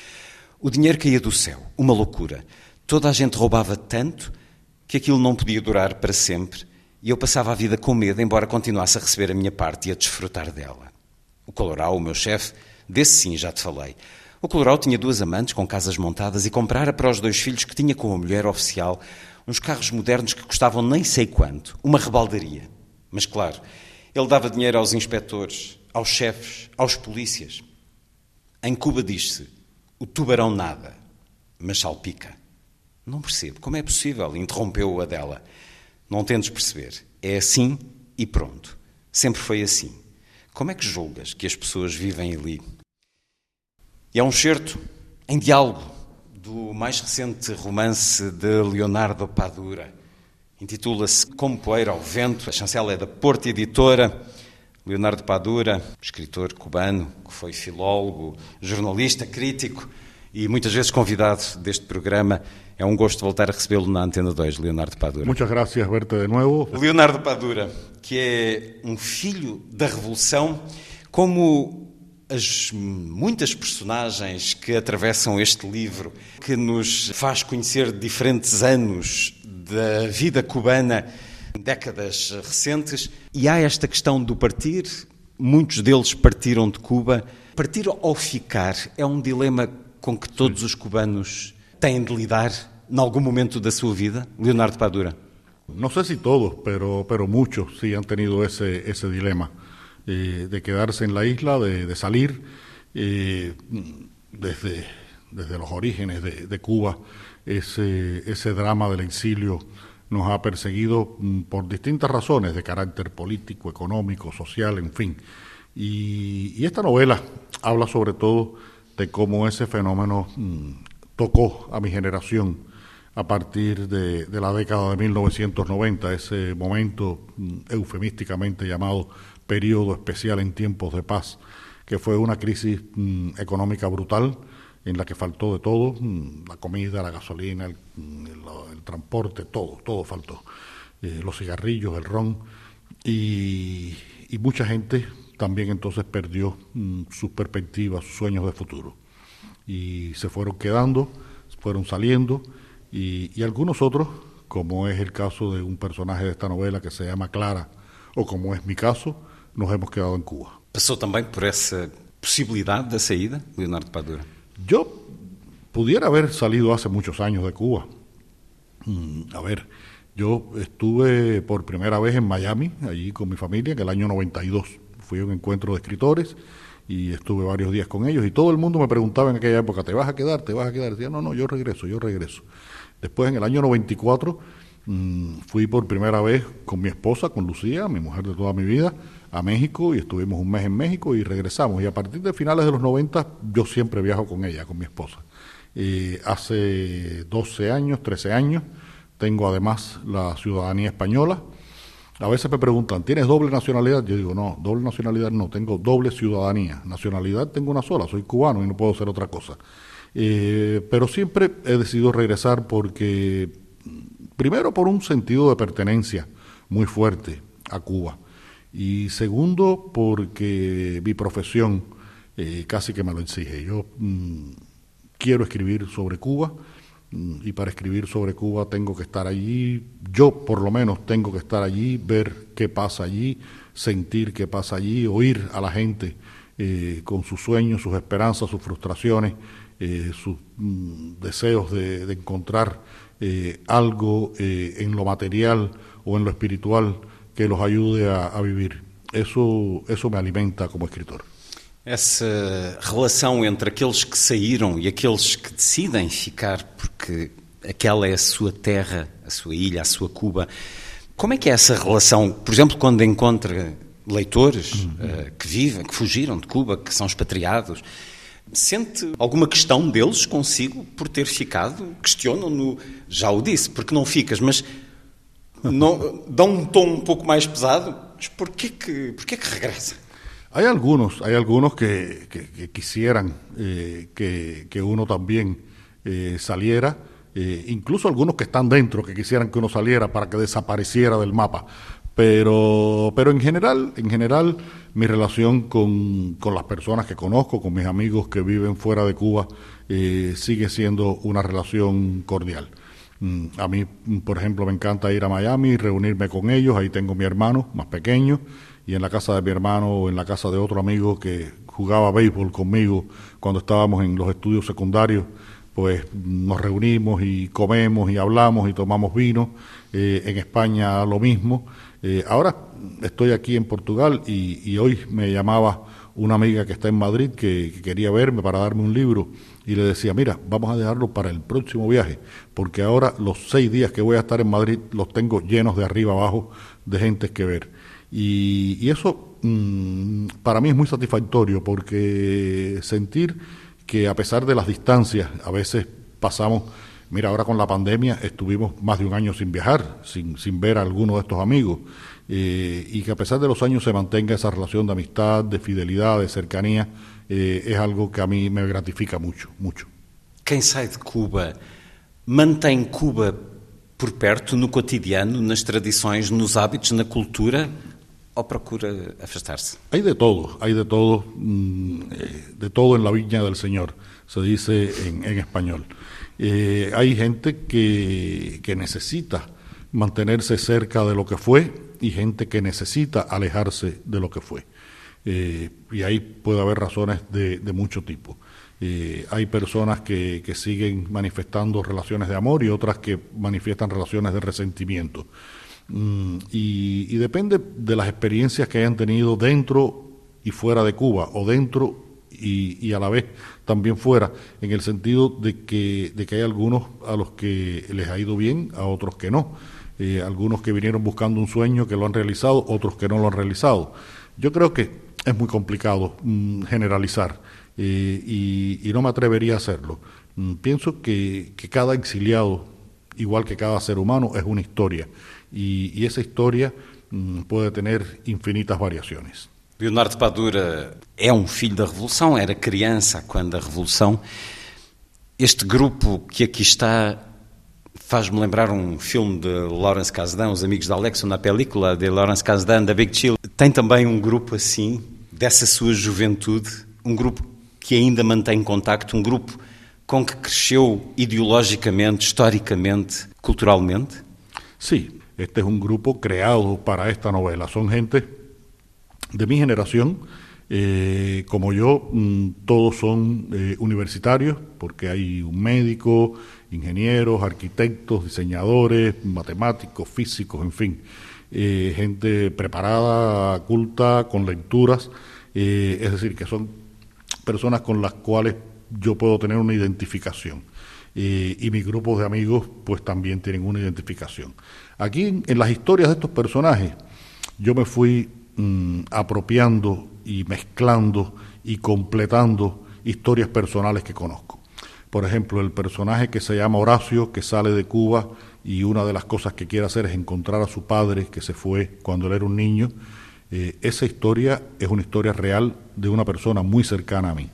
O dinheiro caía do céu, uma loucura. Toda a gente roubava tanto que aquilo não podia durar para sempre e eu passava a vida com medo, embora continuasse a receber a minha parte e a desfrutar dela. O Coloral, o meu chefe, desse sim já te falei. O Colorau tinha duas amantes com casas montadas e comprara para os dois filhos que tinha com a mulher oficial uns carros modernos que custavam nem sei quanto, uma rebaldaria. Mas claro, ele dava dinheiro aos inspectores, aos chefes, aos polícias. Em Cuba diz-se: o tubarão nada, mas salpica. Não percebo. Como é possível? Interrompeu-o a dela. Não tentes perceber. É assim e pronto. Sempre foi assim. Como é que julgas que as pessoas vivem ali? E é um certo em diálogo do mais recente romance de Leonardo Padura. Intitula-se Como Poeira ao Vento. A chancela é da Porta Editora. Leonardo Padura, escritor cubano, que foi filólogo, jornalista, crítico e muitas vezes convidado deste programa. É um gosto voltar a recebê-lo na Antena 2, Leonardo Padura. Muchas gracias, verte de nuevo. Leonardo Padura, que é um filho da Revolução, como as muitas personagens que atravessam este livro, que nos faz conhecer diferentes anos da vida cubana, décadas recentes, e há esta questão do partir. Muitos deles partiram de Cuba. Partir ou ficar é um dilema com que todos os cubanos têm de lidar em algum momento da sua vida, Leonardo Padura. No sé si todos, pero, pero muchos sí han tenido ese, ese dilema. Eh, de quedarse en la isla, de, de salir eh, desde, desde los orígenes de, Cuba. Ese, ese drama del exilio nos ha perseguido mm, por distintas razones de carácter político, económico, social, en fin. Y, esta novela habla sobre todo de cómo ese fenómeno mmm, tocó a mi generación a partir de, de, la década de 1990, ese momento mmm, eufemísticamente llamado periodo especial en tiempos de paz, que fue una crisis mmm, económica brutal en la que faltó de todo, mmm, la comida, la gasolina, el, el, transporte, todo, todo faltó, eh, los cigarrillos, el ron, y, y, mucha gente también entonces perdió sus perspectivas, sus sueños de futuro, y se fueron quedando, fueron saliendo, y, y algunos otros, como es el caso de un personaje de esta novela que se llama Clara, o como es mi caso, nos hemos quedado en Cuba. Passou também por essa possibilidade da saída, Leonardo Padura? Yo pudiera haber salido hace muchos años de Cuba. Mm, a ver, yo estuve por primera vez en Miami, allí con mi familia, en el año 92. Fui a un encuentro de escritores y estuve varios días con ellos y todo el mundo me preguntaba en aquella época, ¿te vas a quedar? ¿Te vas a quedar? Decía, no, no, yo regreso, yo regreso. Después, en el año 94, mmm, fui por primera vez con mi esposa, con Lucía, mi mujer de toda mi vida, a México y estuvimos un mes en México y regresamos. Y a partir de finales de los 90 yo siempre viajo con ella, con mi esposa. Hace 12 años, 13 años, tengo además la ciudadanía española A veces me preguntan, ¿tienes doble nacionalidad? Yo digo, no, doble nacionalidad no, tengo doble ciudadanía. Nacionalidad tengo una sola, soy cubano y no puedo ser otra cosa. Eh, pero siempre he decidido regresar porque, primero, por un sentido de pertenencia muy fuerte a Cuba. Y segundo, porque mi profesión eh, casi que me lo exige. Yo mm, quiero escribir sobre Cuba mm, y para escribir sobre Cuba tengo que estar allí, yo por lo menos tengo que estar allí, ver qué pasa allí, sentir qué pasa allí, oír a la gente eh, con sus sueños, sus esperanzas, sus frustraciones, eh, sus mm, deseos de, encontrar algo en lo material o en lo espiritual que los ayude a, a vivir. Eso, eso me alimenta como escritor. Essa relação entre aqueles que saíram e aqueles que decidem ficar porque aquela é a sua terra, a sua ilha, a sua Cuba. Como é que é essa relação, por exemplo, quando encontra leitores uhum. uh, que vivem, que fugiram de Cuba, que são expatriados? Sente alguma questão deles consigo por ter ficado? Questionam-no, já o disse, porque não ficas, mas não, dão um tom um pouco mais pesado? ¿por qué que, por qué que regresa? Hay algunos, hay algunos que, que, quisieran eh, que, que, uno también eh, saliera, eh, incluso algunos que están dentro que quisieran que uno saliera para que desapareciera del mapa. Pero, pero en general, en general, mi relación con, con las personas que conozco, con mis amigos que viven fuera de Cuba, sigue siendo una relación cordial. Mm, a mí, mm, por ejemplo, me encanta ir a Miami y reunirme con ellos. Ahí tengo mi hermano más pequeño y en la casa de mi hermano o en la casa de otro amigo que jugaba béisbol conmigo cuando estábamos en los estudios secundarios, pues nos reunimos y comemos y hablamos y tomamos vino. Eh, en España lo mismo. Eh, ahora estoy aquí en Portugal y, hoy me llamaba una amiga que está en Madrid que quería verme para darme un libro y le decía, mira, vamos a dejarlo para el próximo viaje, porque ahora los seis días que voy a estar en Madrid los tengo llenos de arriba abajo de gente que ver. Y, eso mm, para mí es muy satisfactorio, porque sentir que a pesar de las distancias, a veces pasamos, mira, ahora con la pandemia estuvimos más de un año sin viajar, sin, sin ver a alguno de estos amigos, eh, y que a pesar de los años se mantenga esa relación de amistad, de fidelidad, de cercanía, eh, es algo que a mí me gratifica mucho, mucho. Quem sai de Cuba mantém Cuba por perto, no cotidiano, nas tradições, nos hábitos, na cultura, ou procura afastar-se? Hay de todo, hay de todo, mm, de todo en la viña del Señor, se dice en, español. Eh, hay gente que, que necesita mantenerse cerca de lo que fue y gente que necesita alejarse de lo que fue. Eh, y ahí puede haber razones de, mucho tipo. Eh, hay personas que, siguen manifestando relaciones de amor y otras que manifiestan relaciones de resentimiento. Mm, y, depende de las experiencias que hayan tenido dentro y fuera de Cuba, o dentro y, a la vez también fuera, en el sentido de que, de que hay algunos a los que les ha ido bien, a otros que no. Eh, algunos que vinieron buscando un sueño que lo han realizado, otros que no lo han realizado. Yo creo que es muy complicado mm, generalizar eh, y, no me atrevería a hacerlo. Mm, pienso que, cada exiliado, igual que cada ser humano, es una historia y, esa historia mm, puede tener infinitas variaciones. Leonardo Padura é um filho da Revolução, era criança quando a Revolução. Este grupo que aqui está faz-me lembrar um filme de Lawrence Kasdan, Os Amigos da Alex, na película de Lawrence Kasdan, da Big Chill. Tem também um grupo assim, dessa sua juventude, um grupo que ainda mantém contacto, um grupo com que cresceu ideologicamente, historicamente, culturalmente? Sí, este es un grupo creado para esta novela. Son gente de mi generación, eh, como yo, mm, todos son eh, universitarios, porque hay un médico, ingenieros, arquitectos, diseñadores, matemáticos, físicos, en fin. Eh, gente preparada, culta, con lecturas, eh, es decir, que son personas con las cuales yo puedo tener una identificación. Y mis grupos de amigos pues también tienen una identificación. Aquí en, las historias de estos personajes yo me fui mm, apropiando y mezclando y completando historias personales que conozco. Por ejemplo, el personaje que se llama Horacio, que sale de Cuba y una de las cosas que quiere hacer es encontrar a su padre que se fue cuando él era un niño. Eh, esa historia es una historia real de una persona muy cercana a mí.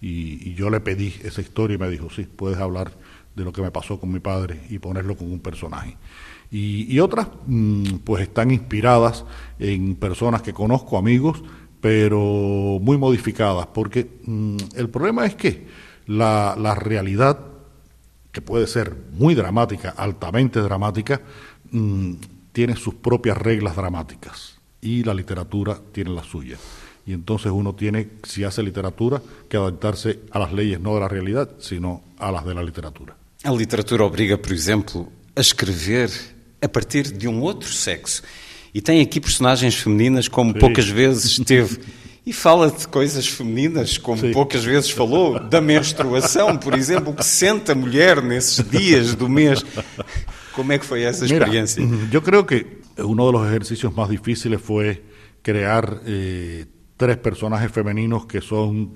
Y, yo le pedí esa historia y me dijo, sí, puedes hablar de lo que me pasó con mi padre y ponerlo con un personaje. Y, y otras, mm, pues están inspiradas en personas que conozco, amigos, pero muy modificadas, porque mm, el problema es que la, la, realidad, que puede ser muy dramática, altamente dramática, mm, tiene sus propias reglas dramáticas y la literatura tiene las suyas. Y entonces uno tiene, si hace literatura, que adaptarse a las leyes no de la realidad, sino a las de la literatura. A literatura obriga, por exemplo, a escrever a partir de um outro sexo. E tem aqui personagens femininas como Sim. poucas vezes teve. E fala de coisas femininas, como Sim. poucas vezes falou, da menstruação, por exemplo, o que sente a mulher nesses dias do mês. Como é que foi essa experiência? eu creio que um dos exercícios mais difíceis foi criar eh, três personagens femininos que são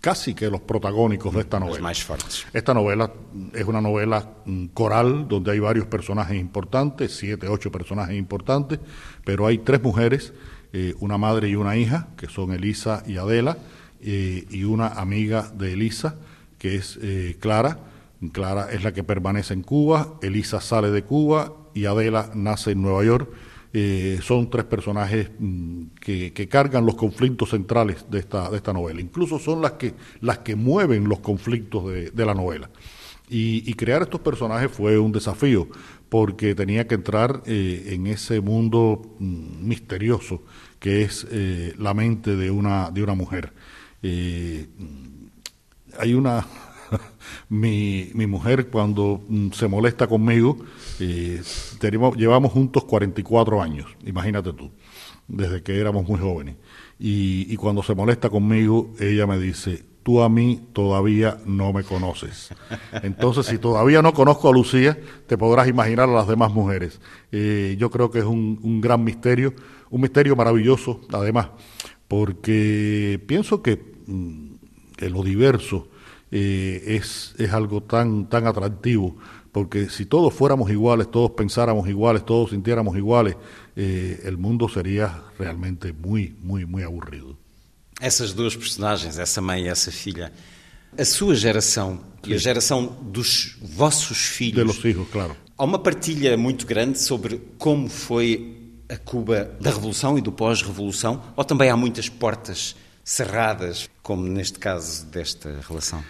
casi que los protagónicos de esta novela. más. Esta novela es una novela mm, coral donde hay varios personajes importantes, siete, ocho personajes importantes, pero hay tres mujeres, eh, una madre y una hija, que son Elisa y Adela, eh, y una amiga de Elisa, que es Clara. Clara es la que permanece en Cuba, Elisa sale de Cuba y Adela nace en Nueva York eh, son tres personajes mm, que, cargan los conflictos centrales de esta, de esta novela. Incluso son las que, las que mueven los conflictos de, de la novela. Y, crear estos personajes fue un desafío, porque tenía que entrar eh, en ese mundo mm, misterioso que es eh, la mente de una, de una mujer. Eh, hay una mi, mi, mujer cuando mm, se molesta conmigo, tenemos, llevamos juntos 44 años, imagínate tú, desde que éramos muy jóvenes. Y, y cuando se molesta conmigo, ella me dice, tú a mí todavía no me conoces. Entonces, si todavía no conozco a Lucía, te podrás imaginar a las demás mujeres. Eh, yo creo que es un, un, gran misterio, un misterio maravilloso, además, porque pienso que, mm, que lo diverso eh, es, es algo tan, tan atractivo, porque si todos fuéramos iguales, todos pensáramos iguales, todos sintiéramos iguales, eh, el mundo seria realmente muy, muy, muy aburrido. Essas duas personagens, essa mãe e essa filha, a sua geração Sim. e a geração dos vossos filhos. De los hijos, claro. Há uma partilha muito grande sobre como foi a Cuba da Revolução e do pós-Revolução, ou também há muitas portas cerradas, como neste caso desta relação?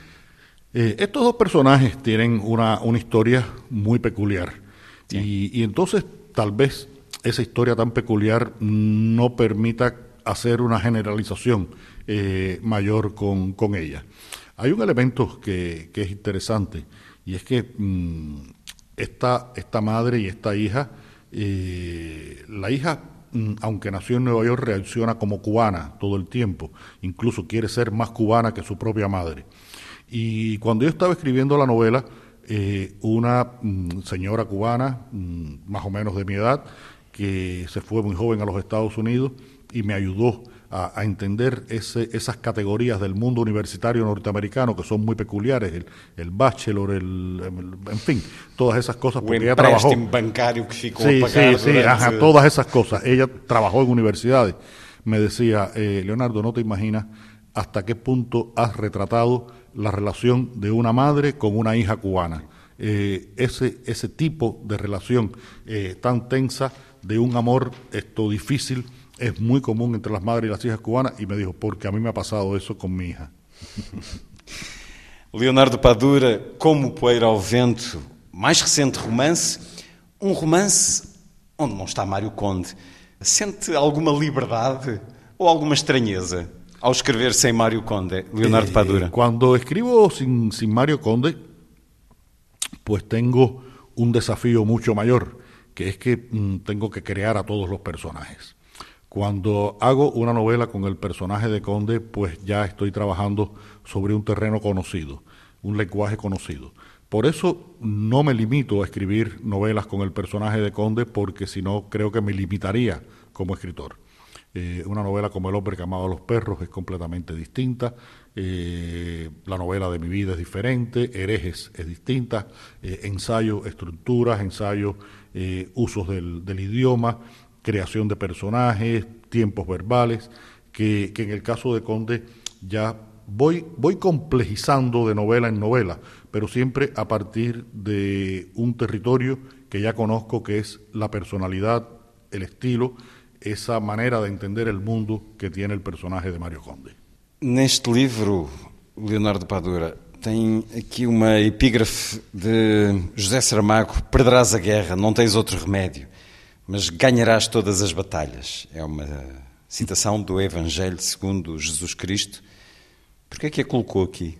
Eh, estos dos personajes tienen una, una historia muy peculiar sí. y, y, entonces tal vez esa historia tan peculiar no permita hacer una generalización eh, mayor con, con, ella. Hay un elemento que, que, es interesante y es que mmm, esta, esta madre y esta hija, eh, la hija mm, aunque nació en Nueva York, reacciona como cubana todo el tiempo, incluso quiere ser más cubana que su propia madre. Y cuando yo estaba escribiendo la novela, eh, una mm, señora cubana, mm, más o menos de mi edad, que se fue muy joven a los Estados Unidos y me ayudó a, a entender ese, esas categorías del mundo universitario norteamericano que son muy peculiares, el, el bachelor, el, el, en fin, todas esas cosas. Porque ella trabajó. bancario que sí, sí, sí, ajá, todas esas cosas. Ella trabajó en universidades. Me decía, eh, Leonardo, no te imaginas hasta qué punto has retratado la relación de una madre con una hija cubana. Eh, ese, ese tipo de relación eh, tan tensa, de un amor esto difícil, es muy común entre las madres y las hijas cubanas, y me dijo, porque a mí me ha pasado eso con mi hija. Leonardo Padura, Como Poeira ao Vento, mais recente romance, um romance onde não está Mário Conde. Sente alguma liberdade ou alguma estranheza? Ao escrever sem Mário Conde, Leonardo eh, Padura? Cuando escribo sin, sin Mario Conde, pues tengo un desafío mucho mayor, que es que mm, tengo que crear a todos los personajes. Cuando hago una novela con el personaje de Conde, pues ya estoy trabajando sobre un terreno conocido, un lenguaje conocido. Por eso no me limito a escribir novelas con el personaje de Conde, porque si no creo que me limitaría como escritor. Eh, una novela como El hombre que amaba a los perros es completamente distinta. Eh, la novela de mi vida es diferente. Herejes es distinta. Eh, ensayo, estructuras, ensayo, usos del, del, idioma, creación de personajes, tiempos verbales, que, que en el caso de Conde ya voy, voy complejizando de novela en novela, pero siempre a partir de un territorio que ya conozco, que es la personalidad, el estilo, essa maneira de entender o mundo que tem o personagem de Mário Conde. Neste livro, Leonardo Padura, tem aqui uma epígrafe de José Saramago: Perderás a guerra, não tens outro remédio, mas ganharás todas as batalhas. É uma citação do Evangelho segundo Jesus Cristo. Por que é que a colocou aqui?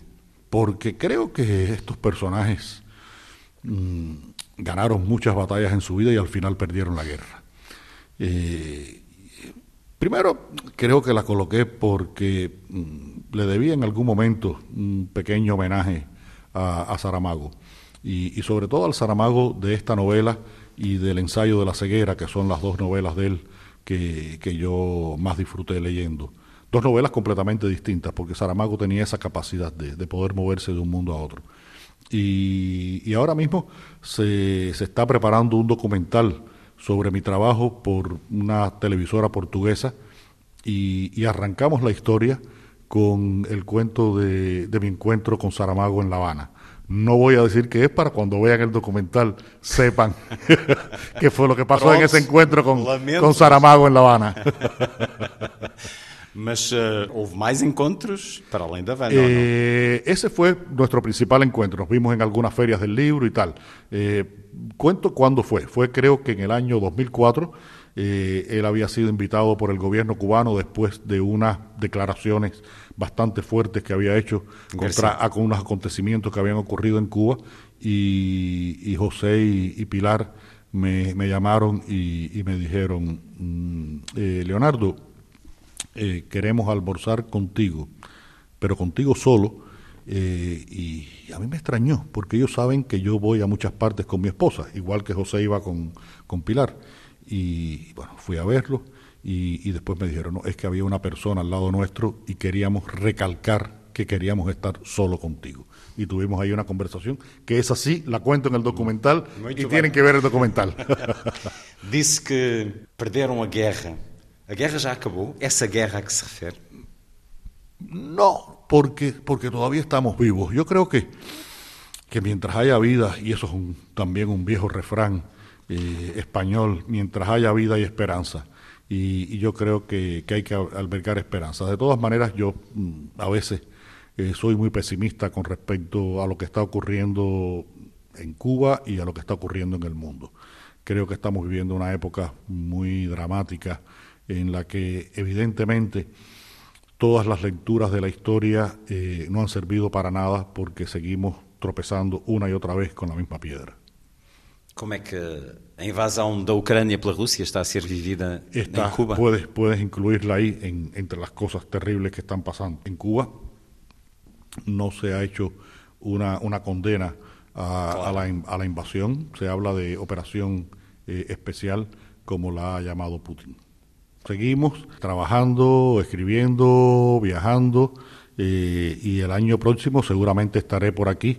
Porque creio que estes personagens mmm, ganaram muitas batalhas em sua vida e al final perderam a guerra. Eh, primero, creo que la coloqué porque mm, le debía en algún momento un pequeño homenaje a, Saramago. Y, sobre todo al Saramago de esta novela y del ensayo de la ceguera, que son las dos novelas de él que, yo más disfruté leyendo. Dos novelas completamente distintas, porque Saramago tenía esa capacidad de, poder moverse de un mundo a otro. Y, ahora mismo se, se está preparando un documental sobre mi trabajo por una televisora portuguesa y, arrancamos la historia con el cuento de, mi encuentro con Saramago en La Habana. No voy a decir que es para cuando vean el documental sepan qué fue lo que pasó en ese encuentro con, con Saramago en La Habana. Mas uh, houve mais encontros para além da Havana, eh, Ese fue nuestro principal encuentro. Nos vimos en algunas ferias del libro y tal. Eh, cuento cuándo fue. Fue creo que en el año 2004. Eh, él había sido invitado por el gobierno cubano después de unas declaraciones bastante fuertes que había hecho contra con unos acontecimientos que habían ocurrido en Cuba. Y, José y, Pilar me, llamaron y, me dijeron, mm, Leonardo, eh, queremos almorzar contigo, pero contigo solo. Eh, y a mí me extrañó, porque ellos saben que yo voy a muchas partes con mi esposa, igual que José iba con, con Pilar. Y bueno, fui a verlo y, después me dijeron, no, es que había una persona al lado nuestro y queríamos recalcar que queríamos estar solo contigo. Y tuvimos ahí una conversación, que es así, la cuento en el documental y tienen que ver el documental. Dice que perdieron la guerra ¿A guerra ya acabó? ¿Esa guerra a que se refiere? No, porque, porque todavía estamos vivos. Yo creo que, que mientras haya vida, y eso es también un viejo refrán eh, español, mientras haya vida y esperanza. Y, yo creo que, hay que albergar esperanza. De todas maneras, yo mm, a veces eh, soy muy pesimista con respecto a lo que está ocurriendo en Cuba y a lo que está ocurriendo en el mundo. Creo que estamos viviendo una época muy dramática en la que evidentemente todas las lecturas de la historia eh, no han servido para nada porque seguimos tropezando una y otra vez con la misma piedra. ¿Cómo es que la invasión de Ucrania por Rusia está a ser vivida en Cuba? Puedes, puedes incluirla ahí entre las cosas terribles que están pasando. En Cuba no se ha hecho una, una condena a, la, a, la, invasión, se habla de operación eh, especial como la ha llamado Putin. Seguimos trabajando, escribiendo, viajando eh, y el año próximo seguramente estaré por aquí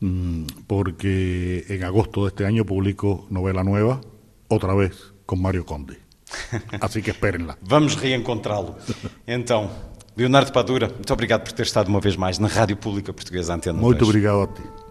mm, porque en agosto de este año publico novela nueva, otra vez con Mario Conde. Así que espérenla. Vamos reencontrá-lo. Então, Leonardo Padura, muito obrigado por ter estado uma vez mais na Rádio Pública Portuguesa Antena Muito obrigado a ti.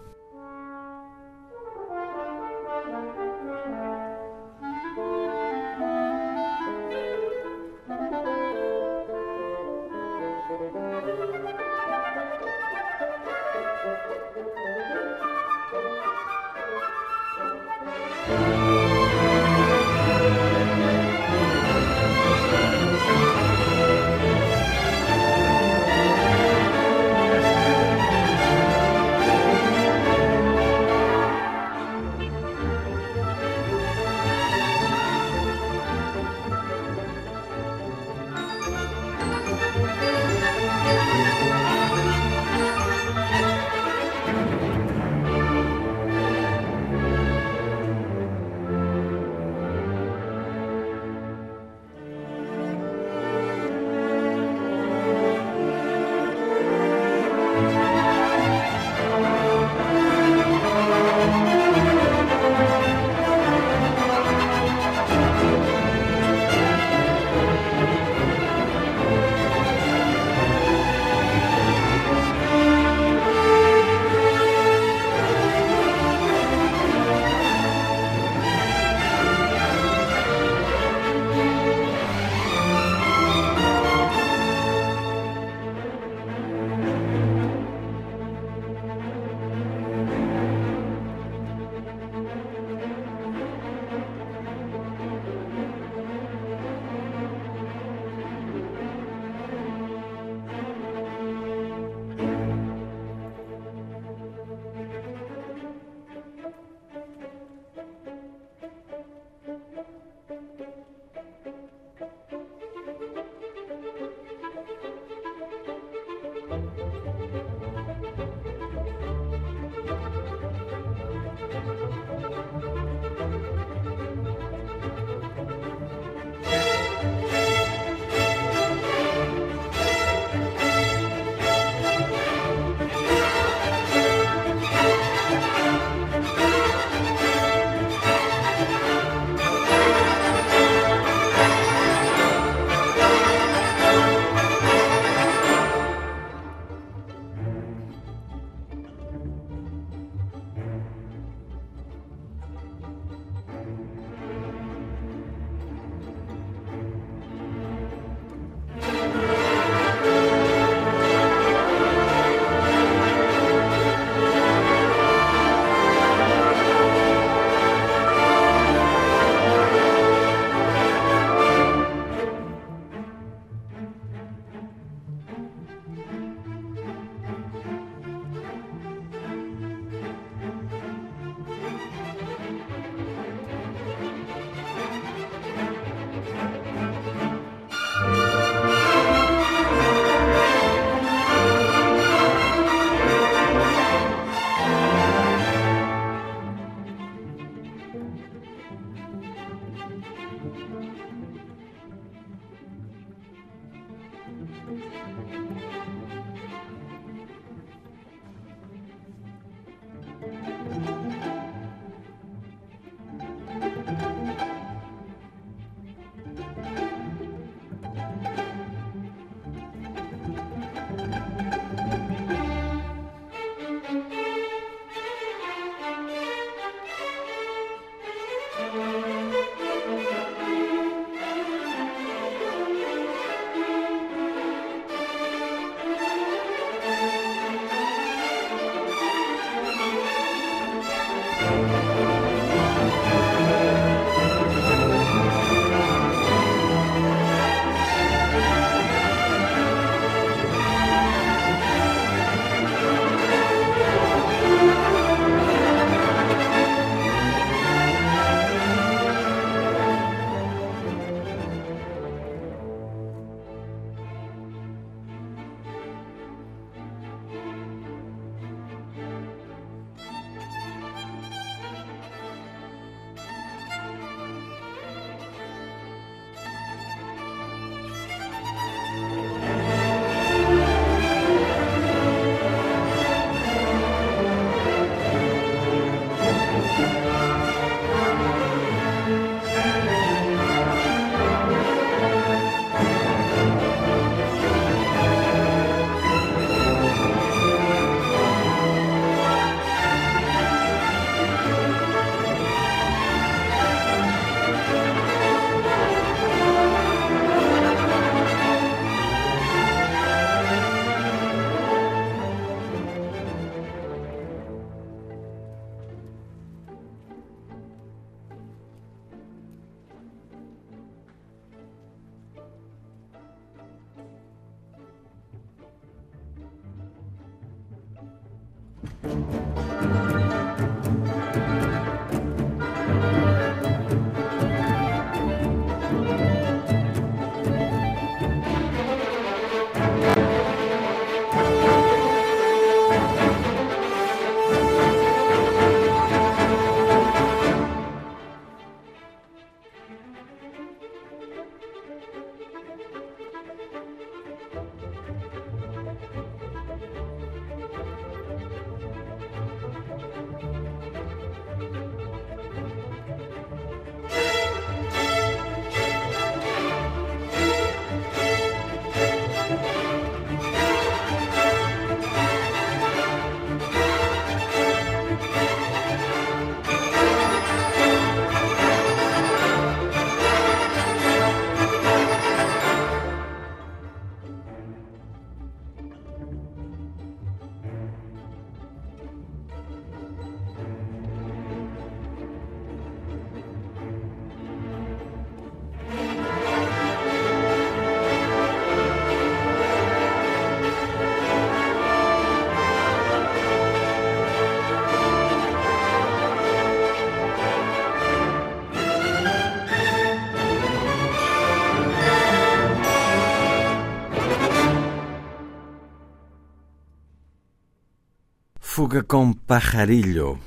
Fuga com Pajarillo,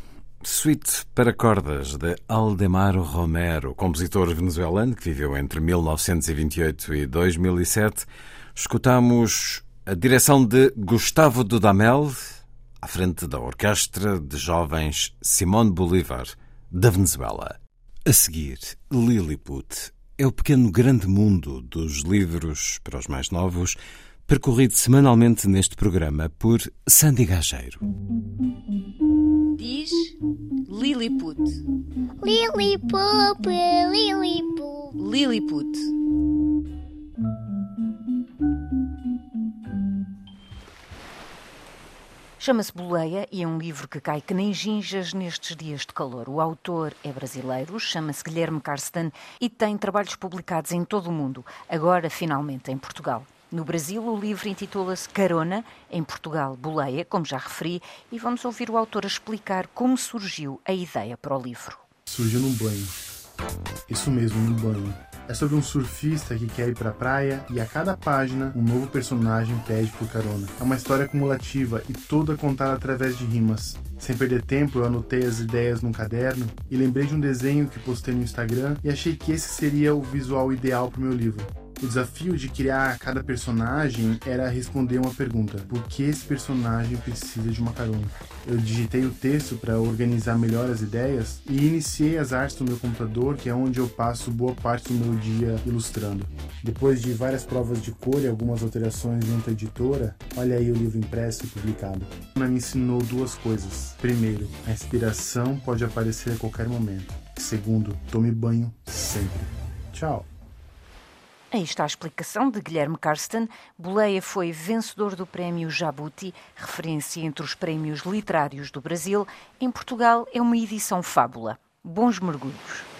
suite para cordas de Aldemaro Romero, compositor venezuelano que viveu entre 1928 e 2007. Escutamos a direção de Gustavo Dudamel, à frente da Orquestra de Jovens Simón Bolívar, da Venezuela. A seguir, Lilliput é o pequeno grande mundo dos livros para os mais novos percorrido semanalmente neste programa por Sandy Gageiro. Diz Lilliput. Lilliput, Lilliput. Lilliput. Chama-se Boleia e é um livro que cai que nem ginjas nestes dias de calor. O autor é brasileiro, chama-se Guilherme Karsten e tem trabalhos publicados em todo o mundo, agora finalmente em Portugal. No Brasil, o livro intitula-se Carona, em Portugal, Boleia, como já referi, e vamos ouvir o autor explicar como surgiu a ideia para o livro. Surgiu num banho. Isso mesmo, num banho. É sobre um surfista que quer ir para a praia e a cada página um novo personagem pede por carona. É uma história acumulativa e toda contada através de rimas. Sem perder tempo, eu anotei as ideias num caderno e lembrei de um desenho que postei no Instagram e achei que esse seria o visual ideal para o meu livro. O desafio de criar cada personagem era responder uma pergunta: por que esse personagem precisa de uma carona? Eu digitei o texto para organizar melhor as ideias e iniciei as artes no meu computador, que é onde eu passo boa parte do meu dia ilustrando. Depois de várias provas de cor e algumas alterações junto à editora, olha aí o livro impresso e publicado. Ela me ensinou duas coisas. Primeiro, a inspiração pode aparecer a qualquer momento. Segundo, tome banho sempre. Tchau! Aí está a explicação de Guilherme Karsten. Boleia foi vencedor do prémio Jabuti, referência entre os prémios literários do Brasil. Em Portugal é uma edição fábula. Bons mergulhos.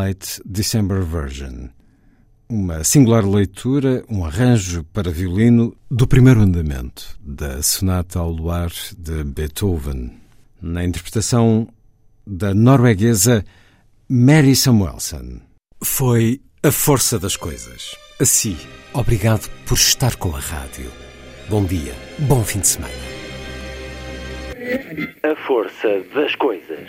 Moonlight December Version. Uma singular leitura, um arranjo para violino do primeiro andamento da Sonata ao Luar de Beethoven, na interpretação da norueguesa Mary Samuelson. Foi a força das coisas. Assim, obrigado por estar com a rádio. Bom dia, bom fim de semana. A força das coisas.